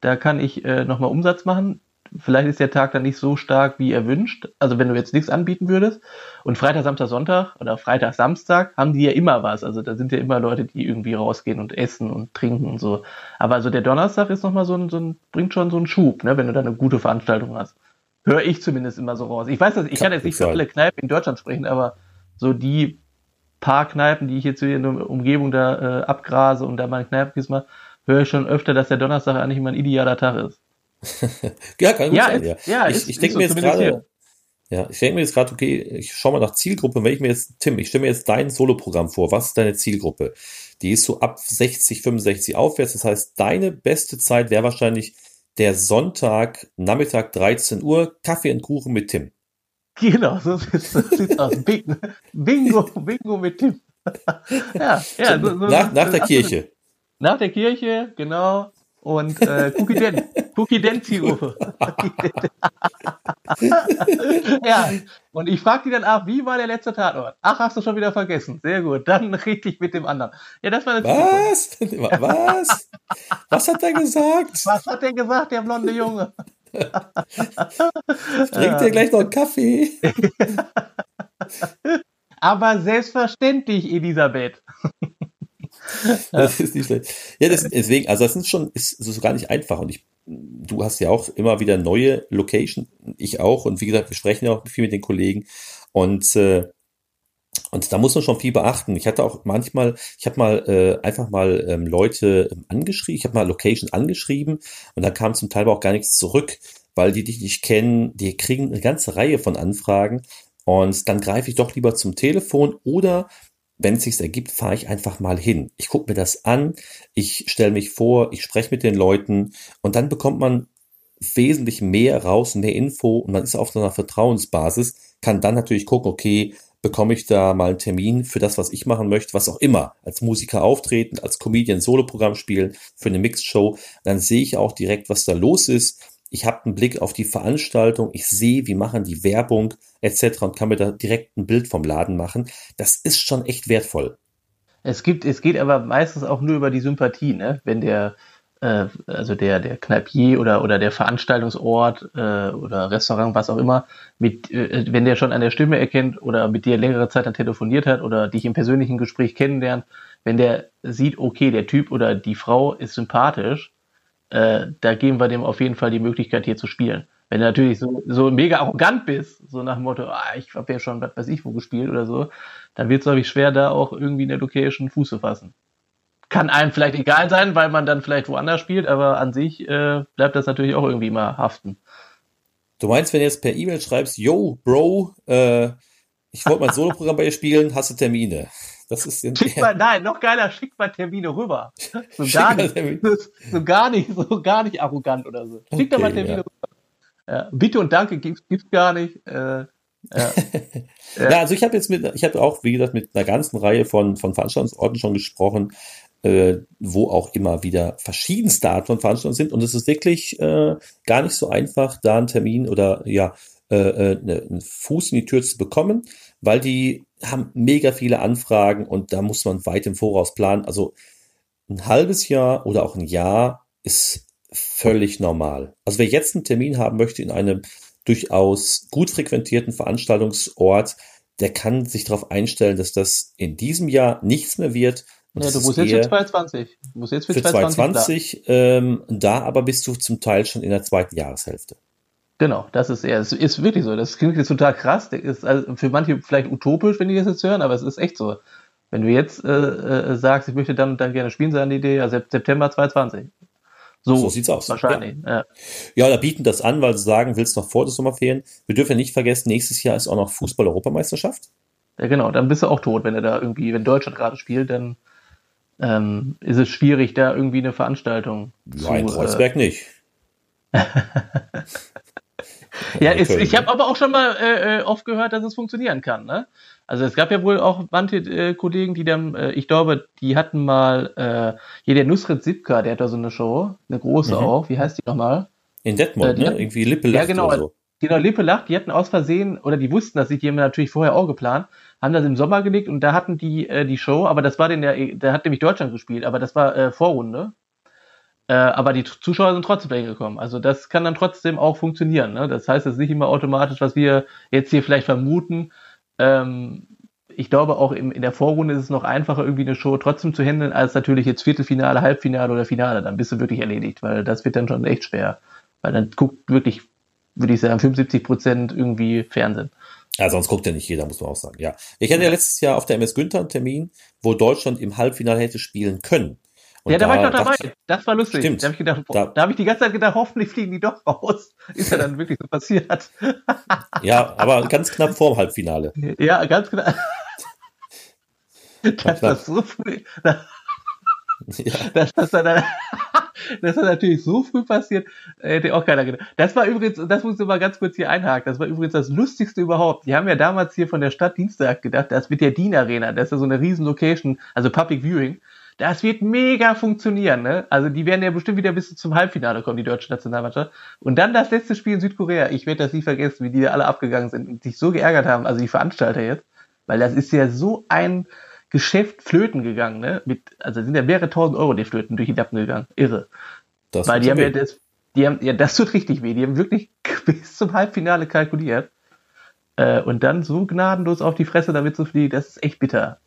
da kann ich äh, nochmal Umsatz machen. Vielleicht ist der Tag dann nicht so stark, wie erwünscht. Also wenn du jetzt nichts anbieten würdest. Und Freitag, Samstag, Sonntag oder Freitag, Samstag haben die ja immer was. Also da sind ja immer Leute, die irgendwie rausgehen und essen und trinken und so. Aber also der Donnerstag ist nochmal so ein, so ein, bringt schon so einen Schub, ne, wenn du da eine gute Veranstaltung hast. Höre ich zumindest immer so raus. Ich weiß, dass ich Kann kann jetzt nicht für alle Kneipen in Deutschland sprechen, aber so die paar Kneipen, die ich jetzt hier in der Umgebung da äh, abgrase und da meine Kneipenquiz mache, höre ich schon öfter, dass der Donnerstag eigentlich immer ein idealer Tag ist. *laughs* Ja, kann gut Ja, sein, ja. ja, ich ich denke so mir jetzt gerade, ja, ich denke mir jetzt gerade, okay, ich schaue mal nach Zielgruppe. Wenn ich mir jetzt, Tim, ich stelle mir jetzt dein Soloprogramm vor. Was ist deine Zielgruppe? Die ist so ab 60, 65 aufwärts. Das heißt, deine beste Zeit wäre wahrscheinlich der Sonntag, Nachmittag 13 Uhr, Kaffee und Kuchen mit Tim. Genau, so sieht's aus. Bing, Bingo, Bingo mit Tim. *laughs* ja, ja. So, so, nach, nach der. Kirche. Nach der Kirche, genau. Und äh, Cookie Den. Cookie Den Zielgruppe. *laughs* ja, und ich frage die dann ab, wie war der letzte Tatort? Ach, hast du schon wieder vergessen. Sehr gut, dann rede ich mit dem anderen. Ja, das war das Was? Was? Was hat er gesagt? Was hat der gesagt, der blonde Junge? Trinkt ihr gleich noch einen Kaffee? *laughs* Aber selbstverständlich, Elisabeth. Das ist nicht schlecht. Ja, das, deswegen, also das ist schon, ist, ist gar nicht einfach. Und ich, du hast ja auch immer wieder neue Location, ich auch. Und wie gesagt, wir sprechen ja auch viel mit den Kollegen. Und, äh, Und da muss man schon viel beachten. Ich hatte auch manchmal, ich habe mal äh, einfach mal ähm, Leute angeschrieben, ich habe mal Location angeschrieben und da kam zum Teil auch gar nichts zurück, weil die dich nicht kennen, die kriegen eine ganze Reihe von Anfragen und dann greife ich doch lieber zum Telefon oder wenn es sich ergibt, fahre ich einfach mal hin. Ich gucke mir das an, ich stelle mich vor, ich spreche mit den Leuten und dann bekommt man wesentlich mehr raus, mehr Info und man ist auf so einer Vertrauensbasis, kann dann natürlich gucken, okay, bekomme ich da mal einen Termin für das, was ich machen möchte, was auch immer, als Musiker auftreten, als Comedian Soloprogramm spielen, für eine Mixed Show, dann sehe ich auch direkt, was da los ist. Ich habe einen Blick auf die Veranstaltung, ich sehe, wie machen die Werbung etc. und kann mir da direkt ein Bild vom Laden machen. Das ist schon echt wertvoll. Es gibt, es geht aber meistens auch nur über die Sympathie, ne? Wenn der äh, also der, der Kneipier oder, oder der Veranstaltungsort äh, oder Restaurant, was auch immer, mit, äh, wenn der schon an der Stimme erkennt oder mit dir längere Zeit dann telefoniert hat oder dich im persönlichen Gespräch kennenlernt, wenn der sieht, okay, der Typ oder die Frau ist sympathisch, äh, da geben wir dem auf jeden Fall die Möglichkeit, hier zu spielen. Wenn du natürlich so, so mega arrogant bist, so nach dem Motto, ah, ich habe ja schon, was weiß ich, wo gespielt oder so, dann wird es, glaube ich, schwer, da auch irgendwie in der Location Fuß zu fassen kann einem vielleicht egal sein, weil man dann vielleicht woanders spielt, aber an sich äh, bleibt das natürlich auch irgendwie mal haften. Du meinst, wenn du jetzt per E-Mail schreibst, yo, Bro, äh, ich wollte mein Soloprogramm bei dir spielen, hast du Termine? Das ist schick mal, nein, noch geiler, schick mal Termine rüber. *laughs* So gar nicht, so gar nicht, so gar nicht arrogant oder so. Schick okay, doch mal Termine ja. rüber. Ja, bitte und danke gibt's, gibt's gar nicht. Äh, *laughs* ja. ja. also ich habe jetzt mit, ich habe auch, wie gesagt, mit einer ganzen Reihe von, von Veranstaltungsorten schon gesprochen, äh, wo auch immer wieder verschiedenste Arten von Veranstaltungen sind. Und es ist wirklich äh, gar nicht so einfach, da einen Termin oder ja, äh, äh, ne, einen Fuß in die Tür zu bekommen, weil die haben mega viele Anfragen und da muss man weit im Voraus planen. Also ein halbes Jahr oder auch ein Jahr ist völlig normal. Also wer jetzt einen Termin haben möchte in einem durchaus gut frequentierten Veranstaltungsort, der kann sich darauf einstellen, dass das in diesem Jahr nichts mehr wird, ja, du musst jetzt für 2020. Du musst jetzt für, für 2020, ähm, da aber bist du zum Teil schon in der zweiten Jahreshälfte. Genau, das ist eher, es ist wirklich so. Das klingt jetzt total krass. Das ist also für manche vielleicht utopisch, wenn die das jetzt hören, aber es ist echt so. Wenn du jetzt äh, äh, sagst, ich möchte dann und dann gerne spielen, sei eine Idee, ja, September 2020. So, so sieht's aus. Wahrscheinlich. Ja. ja, da bieten das an, weil sie sagen, willst du noch vor der Sommerferien. Wir dürfen ja nicht vergessen, nächstes Jahr ist auch noch Fußball-Europameisterschaft. Ja, genau, dann bist du auch tot, wenn er da irgendwie, wenn Deutschland gerade spielt, dann ähm, ist es schwierig, da irgendwie eine Veranstaltung Nein, zu, Kreuzberg äh, nicht. *laughs* ja, ist, ich habe aber auch schon mal äh, äh, oft gehört, dass es funktionieren kann. Ne? Also es gab ja wohl auch manche äh, Kollegen, die dann, äh, ich glaube, die hatten mal, äh, hier der Nusret Sipka, der hat da so eine Show, eine große mhm. auch, wie heißt die nochmal? In Detmold, äh, ne? Irgendwie Lippe Ja, genau. So. Genau, Lippe lacht, die hatten aus Versehen, oder die wussten das, die haben natürlich vorher auch geplant, haben das im Sommer gelegt und da hatten die äh, die Show, aber das war den ja, da hat nämlich Deutschland gespielt, aber das war äh, Vorrunde. Äh, aber die Zuschauer sind trotzdem dahin gekommen. Also das kann dann trotzdem auch funktionieren. Ne? Das heißt, es ist nicht immer automatisch, was wir jetzt hier vielleicht vermuten. Ähm, ich glaube, auch im, in der Vorrunde ist es noch einfacher, irgendwie eine Show trotzdem zu handeln, als natürlich jetzt Viertelfinale, Halbfinale oder Finale. Dann bist du wirklich erledigt, weil das wird dann schon echt schwer. Weil dann guckt wirklich, würde ich sagen, 75 Prozent irgendwie Fernsehen. Ja, sonst guckt ja nicht jeder, muss man auch sagen. Ja, ich hatte ja letztes Jahr auf der MS Günther einen Termin, wo Deutschland im Halbfinale hätte spielen können. Und ja, da, war ich noch dabei. Das war lustig. Stimmt. Da habe ich, gedacht, da, da hab ich die ganze Zeit gedacht, hoffentlich fliegen die doch raus. *laughs* Ist ja dann wirklich so passiert. *laughs* ja, aber ganz knapp vorm Halbfinale. Ja, ganz knapp. das war so früh. Ja. Das, das, dann, *laughs* das ist natürlich so früh passiert, hätte auch keiner gedacht. Das war übrigens, das muss ich mal ganz kurz hier einhaken, das war übrigens das Lustigste überhaupt. Die haben ja damals hier von der Stadt Dienstag gedacht, das wird der DIN Arena, das ist ja so eine riesen Location, also Public Viewing. Das wird mega funktionieren, ne? Also die werden ja bestimmt wieder bis zum Halbfinale kommen, die deutsche Nationalmannschaft. Und dann das letzte Spiel in Südkorea. Ich werde das nie vergessen, wie die da alle abgegangen sind und sich so geärgert haben, also die Veranstalter jetzt. Weil das ist ja so ein, Geschäft flöten gegangen, ne? Mit, also sind ja mehrere tausend Euro die Flöten durch die Lappen gegangen. Irre. Das Weil die haben weh. ja das, die haben, ja, das tut richtig weh. Die haben wirklich *laughs* bis zum Halbfinale kalkuliert. Äh, und dann so gnadenlos auf die Fresse damit zu fliegen, das ist echt bitter.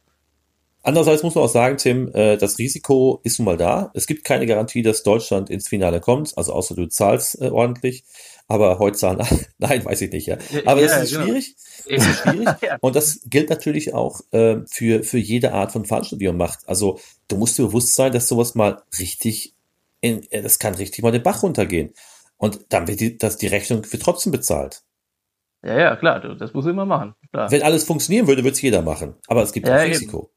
Andererseits muss man auch sagen, Tim, äh, das Risiko ist nun mal da. Es gibt keine Garantie, dass Deutschland ins Finale kommt, also außer du zahlst äh, ordentlich. Aber heute zahlen, *laughs* nein, weiß ich nicht, ja. Aber *laughs* ja, das ist genau. schwierig. Das ist schwierig. Und das gilt natürlich auch äh, für, für jede Art von Veranstaltung, die man macht. Also du musst dir bewusst sein, dass sowas mal richtig, in, das kann richtig mal den Bach runtergehen. Und dann wird die, das, die Rechnung wird trotzdem bezahlt. Ja, ja, klar, das muss ich immer machen. Klar. Wenn alles funktionieren würde, würde es jeder machen. Aber es gibt ja, auch Risiko.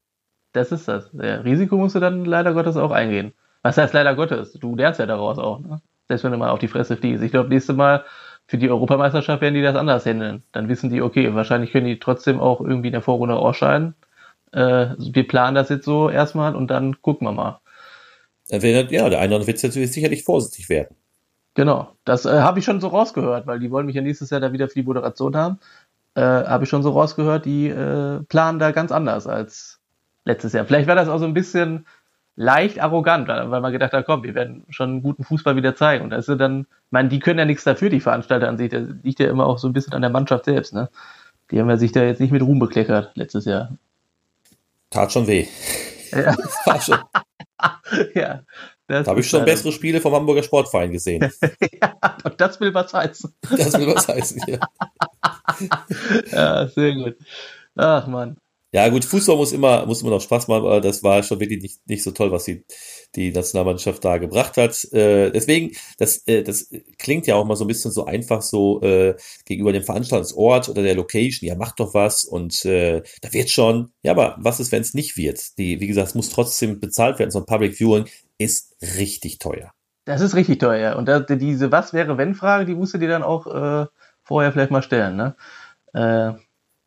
Das ist das. Ja, Risiko musst du dann leider Gottes auch eingehen. Was heißt leider Gottes? Du lernst ja daraus auch, ne? Selbst wenn du mal auf die Fresse fliegst. Ich glaube, nächstes Mal für die Europameisterschaft werden die das anders handeln. Dann wissen die, okay, wahrscheinlich können die trotzdem auch irgendwie in der Vorrunde ausscheiden. Äh, wir planen das jetzt so erstmal und dann gucken wir mal. Ja, der eine oder andere wird natürlich sicherlich vorsichtig werden. Genau, das äh, habe ich schon so rausgehört, weil die wollen mich ja nächstes Jahr da wieder für die Moderation haben. Äh, habe ich schon so rausgehört, die äh, planen da ganz anders als letztes Jahr. Vielleicht war das auch so ein bisschen leicht arrogant, weil man gedacht hat, komm, wir werden schon einen guten Fußball wieder zeigen. Und da ist dann, ich meine, die können ja nichts dafür, die Veranstalter an sich. Das liegt ja immer auch so ein bisschen an der Mannschaft selbst, ne? Die haben ja sich da jetzt nicht mit Ruhm bekleckert letztes Jahr. Tat schon weh. Ja. *laughs* Das schon. *laughs* ja, da habe ich schon bessere Spiele vom Hamburger Sportverein gesehen. *laughs* ja, und das will was heißen. Das will was heißen, ja. ja, sehr gut. Ach man. Ja, gut, Fußball muss immer, muss immer noch Spaß machen, aber das war schon wirklich nicht, nicht so toll, was die, die Nationalmannschaft da gebracht hat. Äh, deswegen, das, äh, das klingt ja auch mal so ein bisschen so einfach so äh, gegenüber dem Veranstaltungsort oder der Location. Ja, macht doch was und äh, da wird schon. Ja, aber was ist, wenn es nicht wird? Die, wie gesagt, es muss trotzdem bezahlt werden. So ein Public Viewing ist richtig teuer. Das ist richtig teuer. Und da, diese Was wäre wenn Frage, die musst du dir dann auch äh, vorher vielleicht mal stellen, ne? Äh,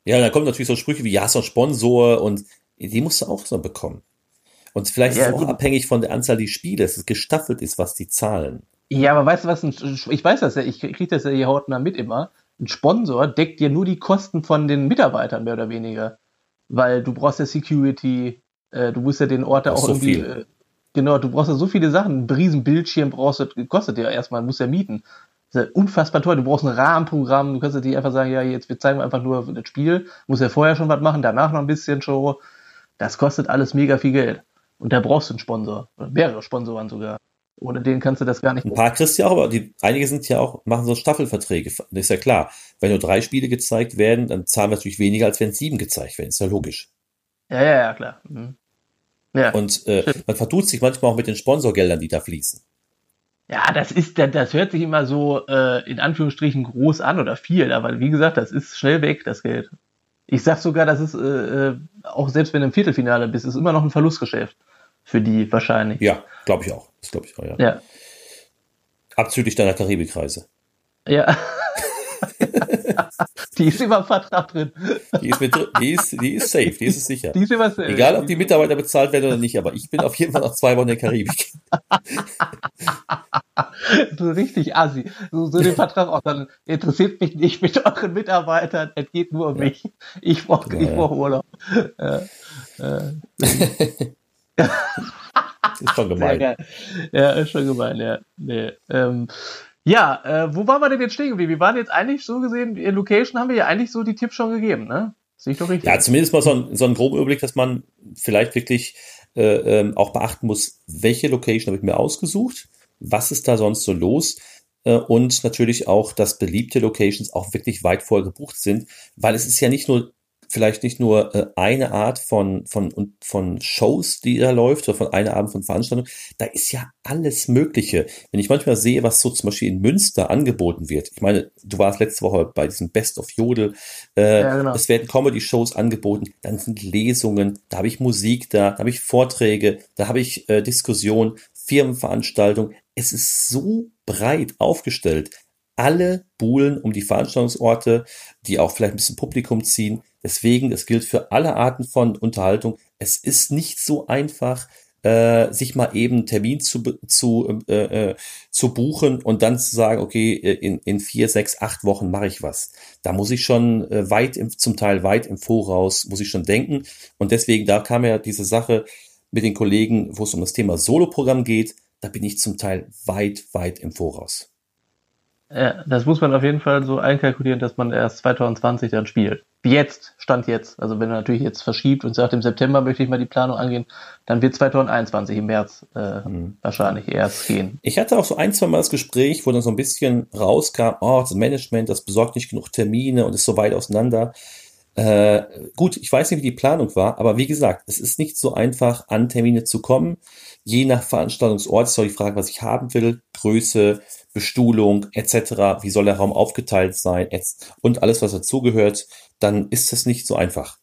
ja, da kommen natürlich so Sprüche wie, ja, so ein Sponsor und die musst du auch so bekommen. Und vielleicht ja, ist es auch abhängig von der Anzahl der Spiele, dass es gestaffelt ist, was die zahlen. Ja, aber weißt du was, ein, ich weiß das ja, ich kriege das ja hier hautnah mit immer. Ein Sponsor deckt dir nur die Kosten von den Mitarbeitern, mehr oder weniger. Weil du brauchst ja Security, äh, du musst ja den Ort da auch so irgendwie. Äh, genau, du brauchst ja so viele Sachen. Ein riesen Bildschirm brauchst du, kostet ja erstmal, musst ja mieten ja unfassbar teuer. Du brauchst ein Rahmenprogramm. Du kannst ja nicht einfach sagen, ja, jetzt wir zeigen einfach nur das Spiel. Muss ja vorher schon was machen, danach noch ein bisschen Show. Das kostet alles mega viel Geld. Und da brauchst du einen Sponsor. Oder mehrere Sponsoren sogar. Ohne den kannst du das gar nicht. Ein paar kriegst du ja auch, aber die, einige sind ja auch, machen so Staffelverträge. Das ist ja klar. Wenn nur drei Spiele gezeigt werden, dann zahlen wir natürlich weniger, als wenn sieben gezeigt werden. Ist ja logisch. Ja, ja, ja, klar. Mhm. Ja, und äh, man vertut sich manchmal auch mit den Sponsorgeldern, die da fließen. Ja, das ist, das hört sich immer so äh, in Anführungsstrichen groß an oder viel, aber wie gesagt, das ist schnell weg, das Geld. Ich sag sogar, das ist äh, äh auch selbst wenn du im Viertelfinale bist, ist immer noch ein Verlustgeschäft für die wahrscheinlich. Ja, glaube ich auch. Das glaube ich auch, ja. ja. Abzüglich deiner Karibikreise. Ja. *laughs* die ist immer im Vertrag drin. Die ist, mit, die, ist, die ist safe, die ist sicher. Die ist immer safe. Egal, ob die Mitarbeiter bezahlt werden oder nicht, aber ich bin auf jeden Fall noch zwei Wochen in der Karibik. *laughs* so richtig assi. So, so den Vertrag auch, dann interessiert mich nicht mit euren Mitarbeitern, es geht nur um ja. mich. Ich brauche ja, brauch Urlaub. Äh, äh. *laughs* ist schon gemein. Ja, ist schon gemein, ja. Nee, ähm, ja, äh, wo waren wir denn jetzt stehen? Wir waren jetzt eigentlich so gesehen, Location haben wir ja eigentlich so die Tipps schon gegeben, ne? Sehe ich doch richtig. Ja, zumindest mal so ein, so ein groben Überblick, dass man vielleicht wirklich äh, ähm, auch beachten muss, welche Location habe ich mir ausgesucht, was ist da sonst so los äh, und natürlich auch, dass beliebte Locations auch wirklich weit vorher gebucht sind, weil es ist ja nicht nur vielleicht nicht nur äh, eine Art von, von, von Shows, die da läuft, oder von einer Art von Veranstaltung. Da ist ja alles Mögliche. Wenn ich manchmal sehe, was so zum Beispiel in Münster angeboten wird. Ich meine, du warst letzte Woche bei diesem Best of Jodel. Äh, ja, genau. Es werden Comedy-Shows angeboten, dann sind Lesungen, da habe ich Musik da, da habe ich Vorträge, da habe ich äh, Diskussionen, Firmenveranstaltungen. Es ist so breit aufgestellt. Alle buhlen um die Veranstaltungsorte, die auch vielleicht ein bisschen Publikum ziehen. Deswegen, es gilt für alle Arten von Unterhaltung. Es ist nicht so einfach, äh, sich mal eben einen Termin zu, zu, äh, äh, zu buchen und dann zu sagen, okay, in, in vier, sechs, acht Wochen mache ich was. Da muss ich schon äh, weit, im, zum Teil weit im Voraus, muss ich schon denken. Und deswegen, da kam ja diese Sache mit den Kollegen, wo es um das Thema Soloprogramm geht, da bin ich zum Teil weit, weit im Voraus. Ja, das muss man auf jeden Fall so einkalkulieren, dass man erst 2020 dann spielt. Jetzt, Stand jetzt. Also wenn er natürlich jetzt verschiebt und sagt, im September möchte ich mal die Planung angehen, dann wird 2021 im März äh, mhm. wahrscheinlich erst gehen. Ich hatte auch so ein, zwei Mal das Gespräch, wo dann so ein bisschen rauskam, oh, das Management, das besorgt nicht genug Termine und ist so weit auseinander. Äh, gut, ich weiß nicht, wie die Planung war, aber wie gesagt, es ist nicht so einfach, an Termine zu kommen. Je nach Veranstaltungsort ist auch die Frage, was ich haben will, Größe, Bestuhlung etc., wie soll der Raum aufgeteilt sein und alles, was dazugehört, dann ist das nicht so einfach.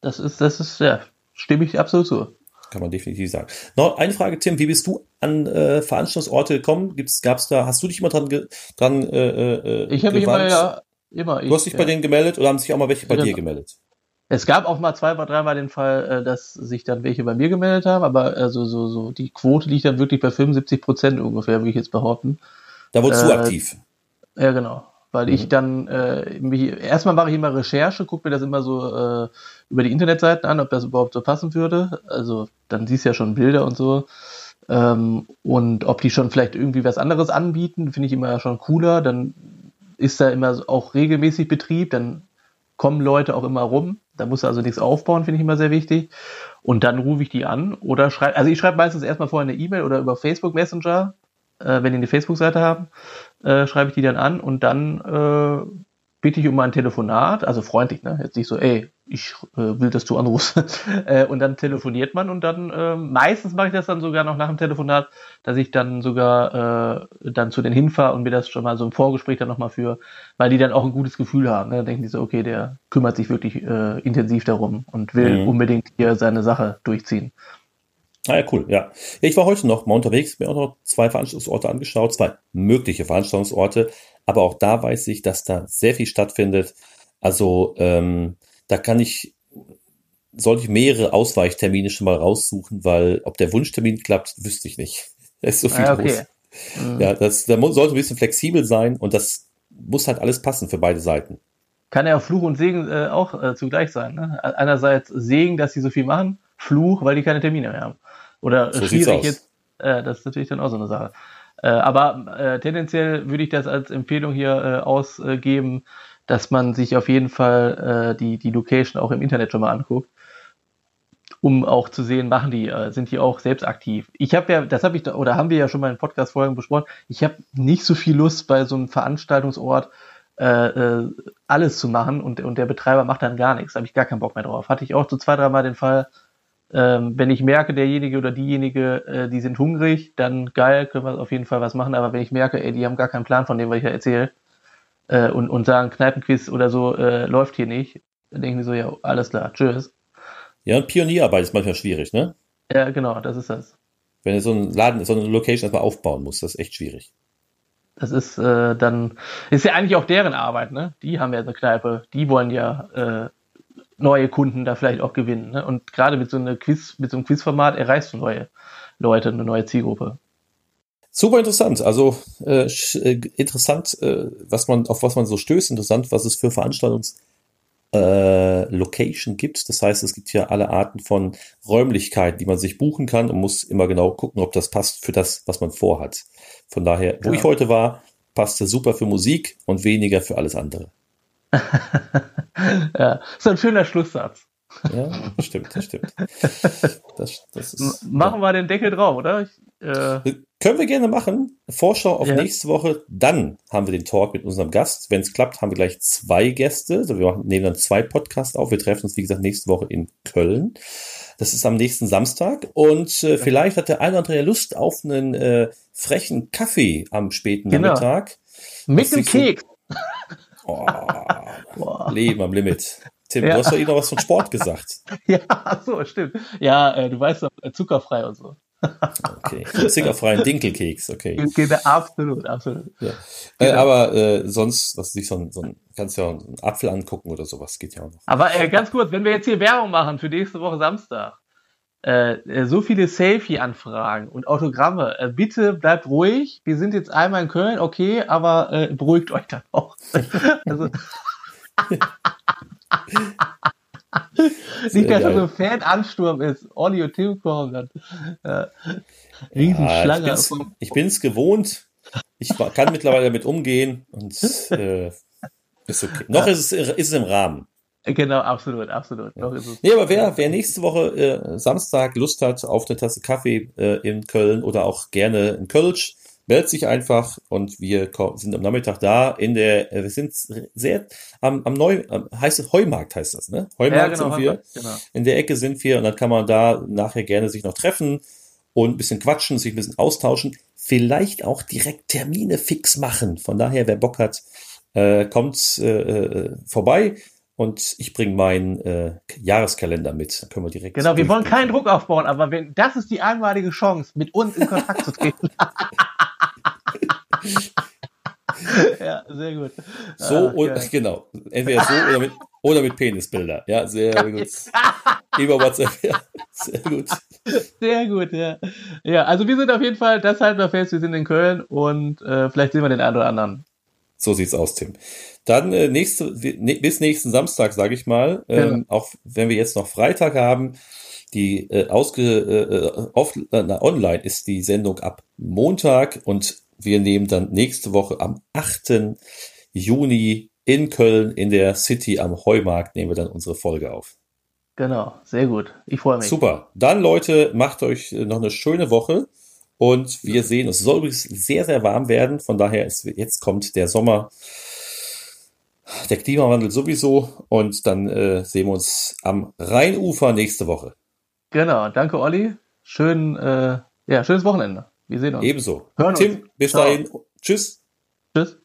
Das ist, das ist, ja, stimme ich absolut zu. Kann man definitiv sagen. Noch eine Frage, Tim, wie bist du an äh, Veranstaltungsorte gekommen? Gibt's, gab's da, hast du dich immer dran, dran äh, äh, Ich habe mich immer, ja, immer. Du hast dich ja. bei denen gemeldet oder haben sich auch mal welche bei ja, dir gemeldet? Es gab auch mal zwei, dreimal den Fall, äh, dass sich dann welche bei mir gemeldet haben, aber also so, so die Quote liegt dann wirklich bei 75 Prozent ungefähr, würde ich jetzt behaupten. Da wurdest äh, du aktiv. Ja, genau. Weil mhm. ich dann, äh, mich, erstmal mache ich immer Recherche, gucke mir das immer so äh, über die Internetseiten an, ob das überhaupt so passen würde. Also dann siehst du ja schon Bilder und so. Ähm, und ob die schon vielleicht irgendwie was anderes anbieten, finde ich immer schon cooler. Dann ist da immer auch regelmäßig Betrieb, dann kommen Leute auch immer rum. Da muss also nichts aufbauen, finde ich immer sehr wichtig. Und dann rufe ich die an oder schreibe, also ich schreibe meistens erstmal vorher eine E-Mail oder über Facebook Messenger, äh, wenn die eine Facebook-Seite haben, äh, schreibe ich die dann an und dann äh, bitte ich um ein Telefonat, also freundlich, ne? Jetzt nicht so, ey, ich äh, will, dass du anrufst. *laughs* äh, und dann telefoniert man und dann, äh, meistens mache ich das dann sogar noch nach dem Telefonat, dass ich dann sogar äh, dann zu den hinfahre und mir das schon mal so im Vorgespräch dann nochmal führe, weil die dann auch ein gutes Gefühl haben. Ne? Dann denken die so, okay, der kümmert sich wirklich äh, intensiv darum und will mhm. unbedingt hier seine Sache durchziehen. Ah ja, cool, ja. Ich war heute noch mal unterwegs, mir auch noch zwei Veranstaltungsorte angeschaut, zwei mögliche Veranstaltungsorte, aber auch da weiß ich, dass da sehr viel stattfindet. Also ähm, da kann ich, sollte ich mehrere Ausweichtermine schon mal raussuchen, weil ob der Wunschtermin klappt, wüsste ich nicht. *laughs* Es ist so viel ah, okay. los. Mhm. Ja, das, da sollte ein bisschen flexibel sein und das muss halt alles passen für beide Seiten. Kann ja auch Fluch und Segen äh, auch äh, zugleich sein. Ne? Einerseits Segen, dass sie so viel machen, Fluch, weil die keine Termine mehr haben. Oder so schwierig jetzt, äh, das ist natürlich dann auch so eine Sache. Äh, aber äh, tendenziell würde ich das als Empfehlung hier äh, ausgeben, dass man sich auf jeden Fall äh, die, die Location auch im Internet schon mal anguckt, um auch zu sehen, machen die, äh, sind die auch selbst aktiv. Ich habe ja, das habe ich, da, oder haben wir ja schon mal in Podcast-Folgen besprochen, ich habe nicht so viel Lust bei so einem Veranstaltungsort alles zu machen und, und der Betreiber macht dann gar nichts. Da habe ich gar keinen Bock mehr drauf. Hatte ich auch so zwei, dreimal den Fall, ähm, wenn ich merke, derjenige oder diejenige, äh, die sind hungrig, dann geil, können wir auf jeden Fall was machen. Aber wenn ich merke, ey, die haben gar keinen Plan von dem, was ich da erzähle, äh, und, und sagen, Kneipenquiz oder so äh, läuft hier nicht, dann denken die so, ja, alles klar, tschüss. Ja, und Pionierarbeit ist manchmal schwierig, ne? Ja, genau, das ist das. Wenn du so einen Laden, so eine Location erstmal aufbauen musst, das ist echt schwierig. Das ist äh, dann, ist ja eigentlich auch deren Arbeit, ne? Die haben ja eine Kneipe, die wollen ja äh, neue Kunden da vielleicht auch gewinnen. Ne? Und gerade mit so einem Quiz, mit so einem Quizformat erreichst du neue Leute, eine neue Zielgruppe. Super interessant. Also äh, äh, interessant, äh, was man, auf was man so stößt, interessant, was es für Veranstaltungs äh, Location gibt. Das heißt, es gibt ja alle Arten von Räumlichkeiten, die man sich buchen kann und muss immer genau gucken, ob das passt für das, was man vorhat. Von daher, wo ja. ich heute war, passte super für Musik und weniger für alles andere. *laughs* ja, ist ein schöner Schlusssatz. Ja, stimmt, das stimmt. Das, das ist, machen ja. wir den Deckel drauf, oder? Ich, äh Können wir gerne machen. Vorschau auf ja. nächste Woche. Dann haben wir den Talk mit unserem Gast. Wenn es klappt, haben wir gleich zwei Gäste. Also wir nehmen dann zwei Podcasts auf. Wir treffen uns, wie gesagt, nächste Woche in Köln. Das ist am nächsten Samstag. Und äh, vielleicht hat der eine oder andere Lust auf einen äh, frechen Kaffee am späten genau. Nachmittag. Mit dem Keks. *laughs* Oh, Leben am Limit. Tim, ja. du hast doch eh noch was von Sport gesagt. *laughs* ja, so, stimmt. Ja, äh, du weißt doch, äh, zuckerfrei und so. *laughs* okay, zuckerfreien Dinkelkeks, okay. Genau, absolut, absolut. Ja. Äh, genau. Aber äh, sonst, was sich so ein, so ein, kannst ja einen Apfel angucken oder sowas, geht ja auch noch. Aber äh, ganz kurz, wenn wir jetzt hier Werbung machen für nächste Woche Samstag, äh, äh, so viele Selfie-Anfragen und Autogramme. Äh, bitte bleibt ruhig. Wir sind jetzt einmal in Köln, okay, aber äh, beruhigt euch dann auch. *laughs* also, Nicht, dass das so ein Fan-Ansturm ist. Olli und Tim kommen dann. Äh, Riesenschlange. Ja, ich, ich bin's gewohnt. Ich kann mittlerweile damit umgehen und äh, ist okay. Noch ist es, ist es im Rahmen. *laughs* Genau, absolut, absolut. Ja. Nee, aber wer, wer nächste Woche äh, Samstag Lust hat auf eine Tasse Kaffee äh, in Köln oder auch gerne in Kölsch, meldet sich einfach und wir sind am Nachmittag da in der, äh, wir sind sehr am, am Neu, heißt es Heumarkt heißt das, ne? Heumarkt ja, genau, sind wir. Heumarkt, genau. In der Ecke sind wir und dann kann man da nachher gerne sich noch treffen und ein bisschen quatschen, sich ein bisschen austauschen, vielleicht auch direkt Termine fix machen. Von daher, wer Bock hat, äh, kommt äh, äh vorbei und ich bringe meinen äh, Jahreskalender mit. Dann können wir direkt. Genau, wir wollen keinen Druck aufbauen, aber wenn, das ist die einmalige Chance, mit uns in Kontakt zu treten. *laughs* *laughs* ja, sehr gut. So ah, und genau. Entweder so oder mit, oder mit Penisbilder. Ja, sehr gut. Über WhatsApp, ja. Sehr gut. Sehr gut, ja. Ja, also wir sind auf jeden Fall, das halten wir fest, wir sind in Köln und äh, vielleicht sehen wir den einen oder anderen. So sieht's aus, Tim. Dann äh, nächste, ne, bis nächsten Samstag, sage ich mal, ähm, genau. auch wenn wir jetzt noch Freitag haben, die äh, ausge äh, off, äh, online ist die Sendung ab Montag und wir nehmen dann nächste Woche am 8. Juni in Köln in der City am Heumarkt nehmen wir dann unsere Folge auf. Genau, sehr gut. Ich freue mich. Super. Dann Leute, macht euch noch eine schöne Woche und wir sehen, es soll übrigens sehr, sehr warm werden. Von daher ist jetzt kommt der Sommer der Klimawandel sowieso und dann äh, sehen wir uns am Rheinufer nächste Woche. Genau, danke Olli. Schön, äh, ja, schönes Wochenende. Wir sehen uns. Ebenso. Hören Tim, uns. bis Ciao. dahin. Tschüss. Tschüss.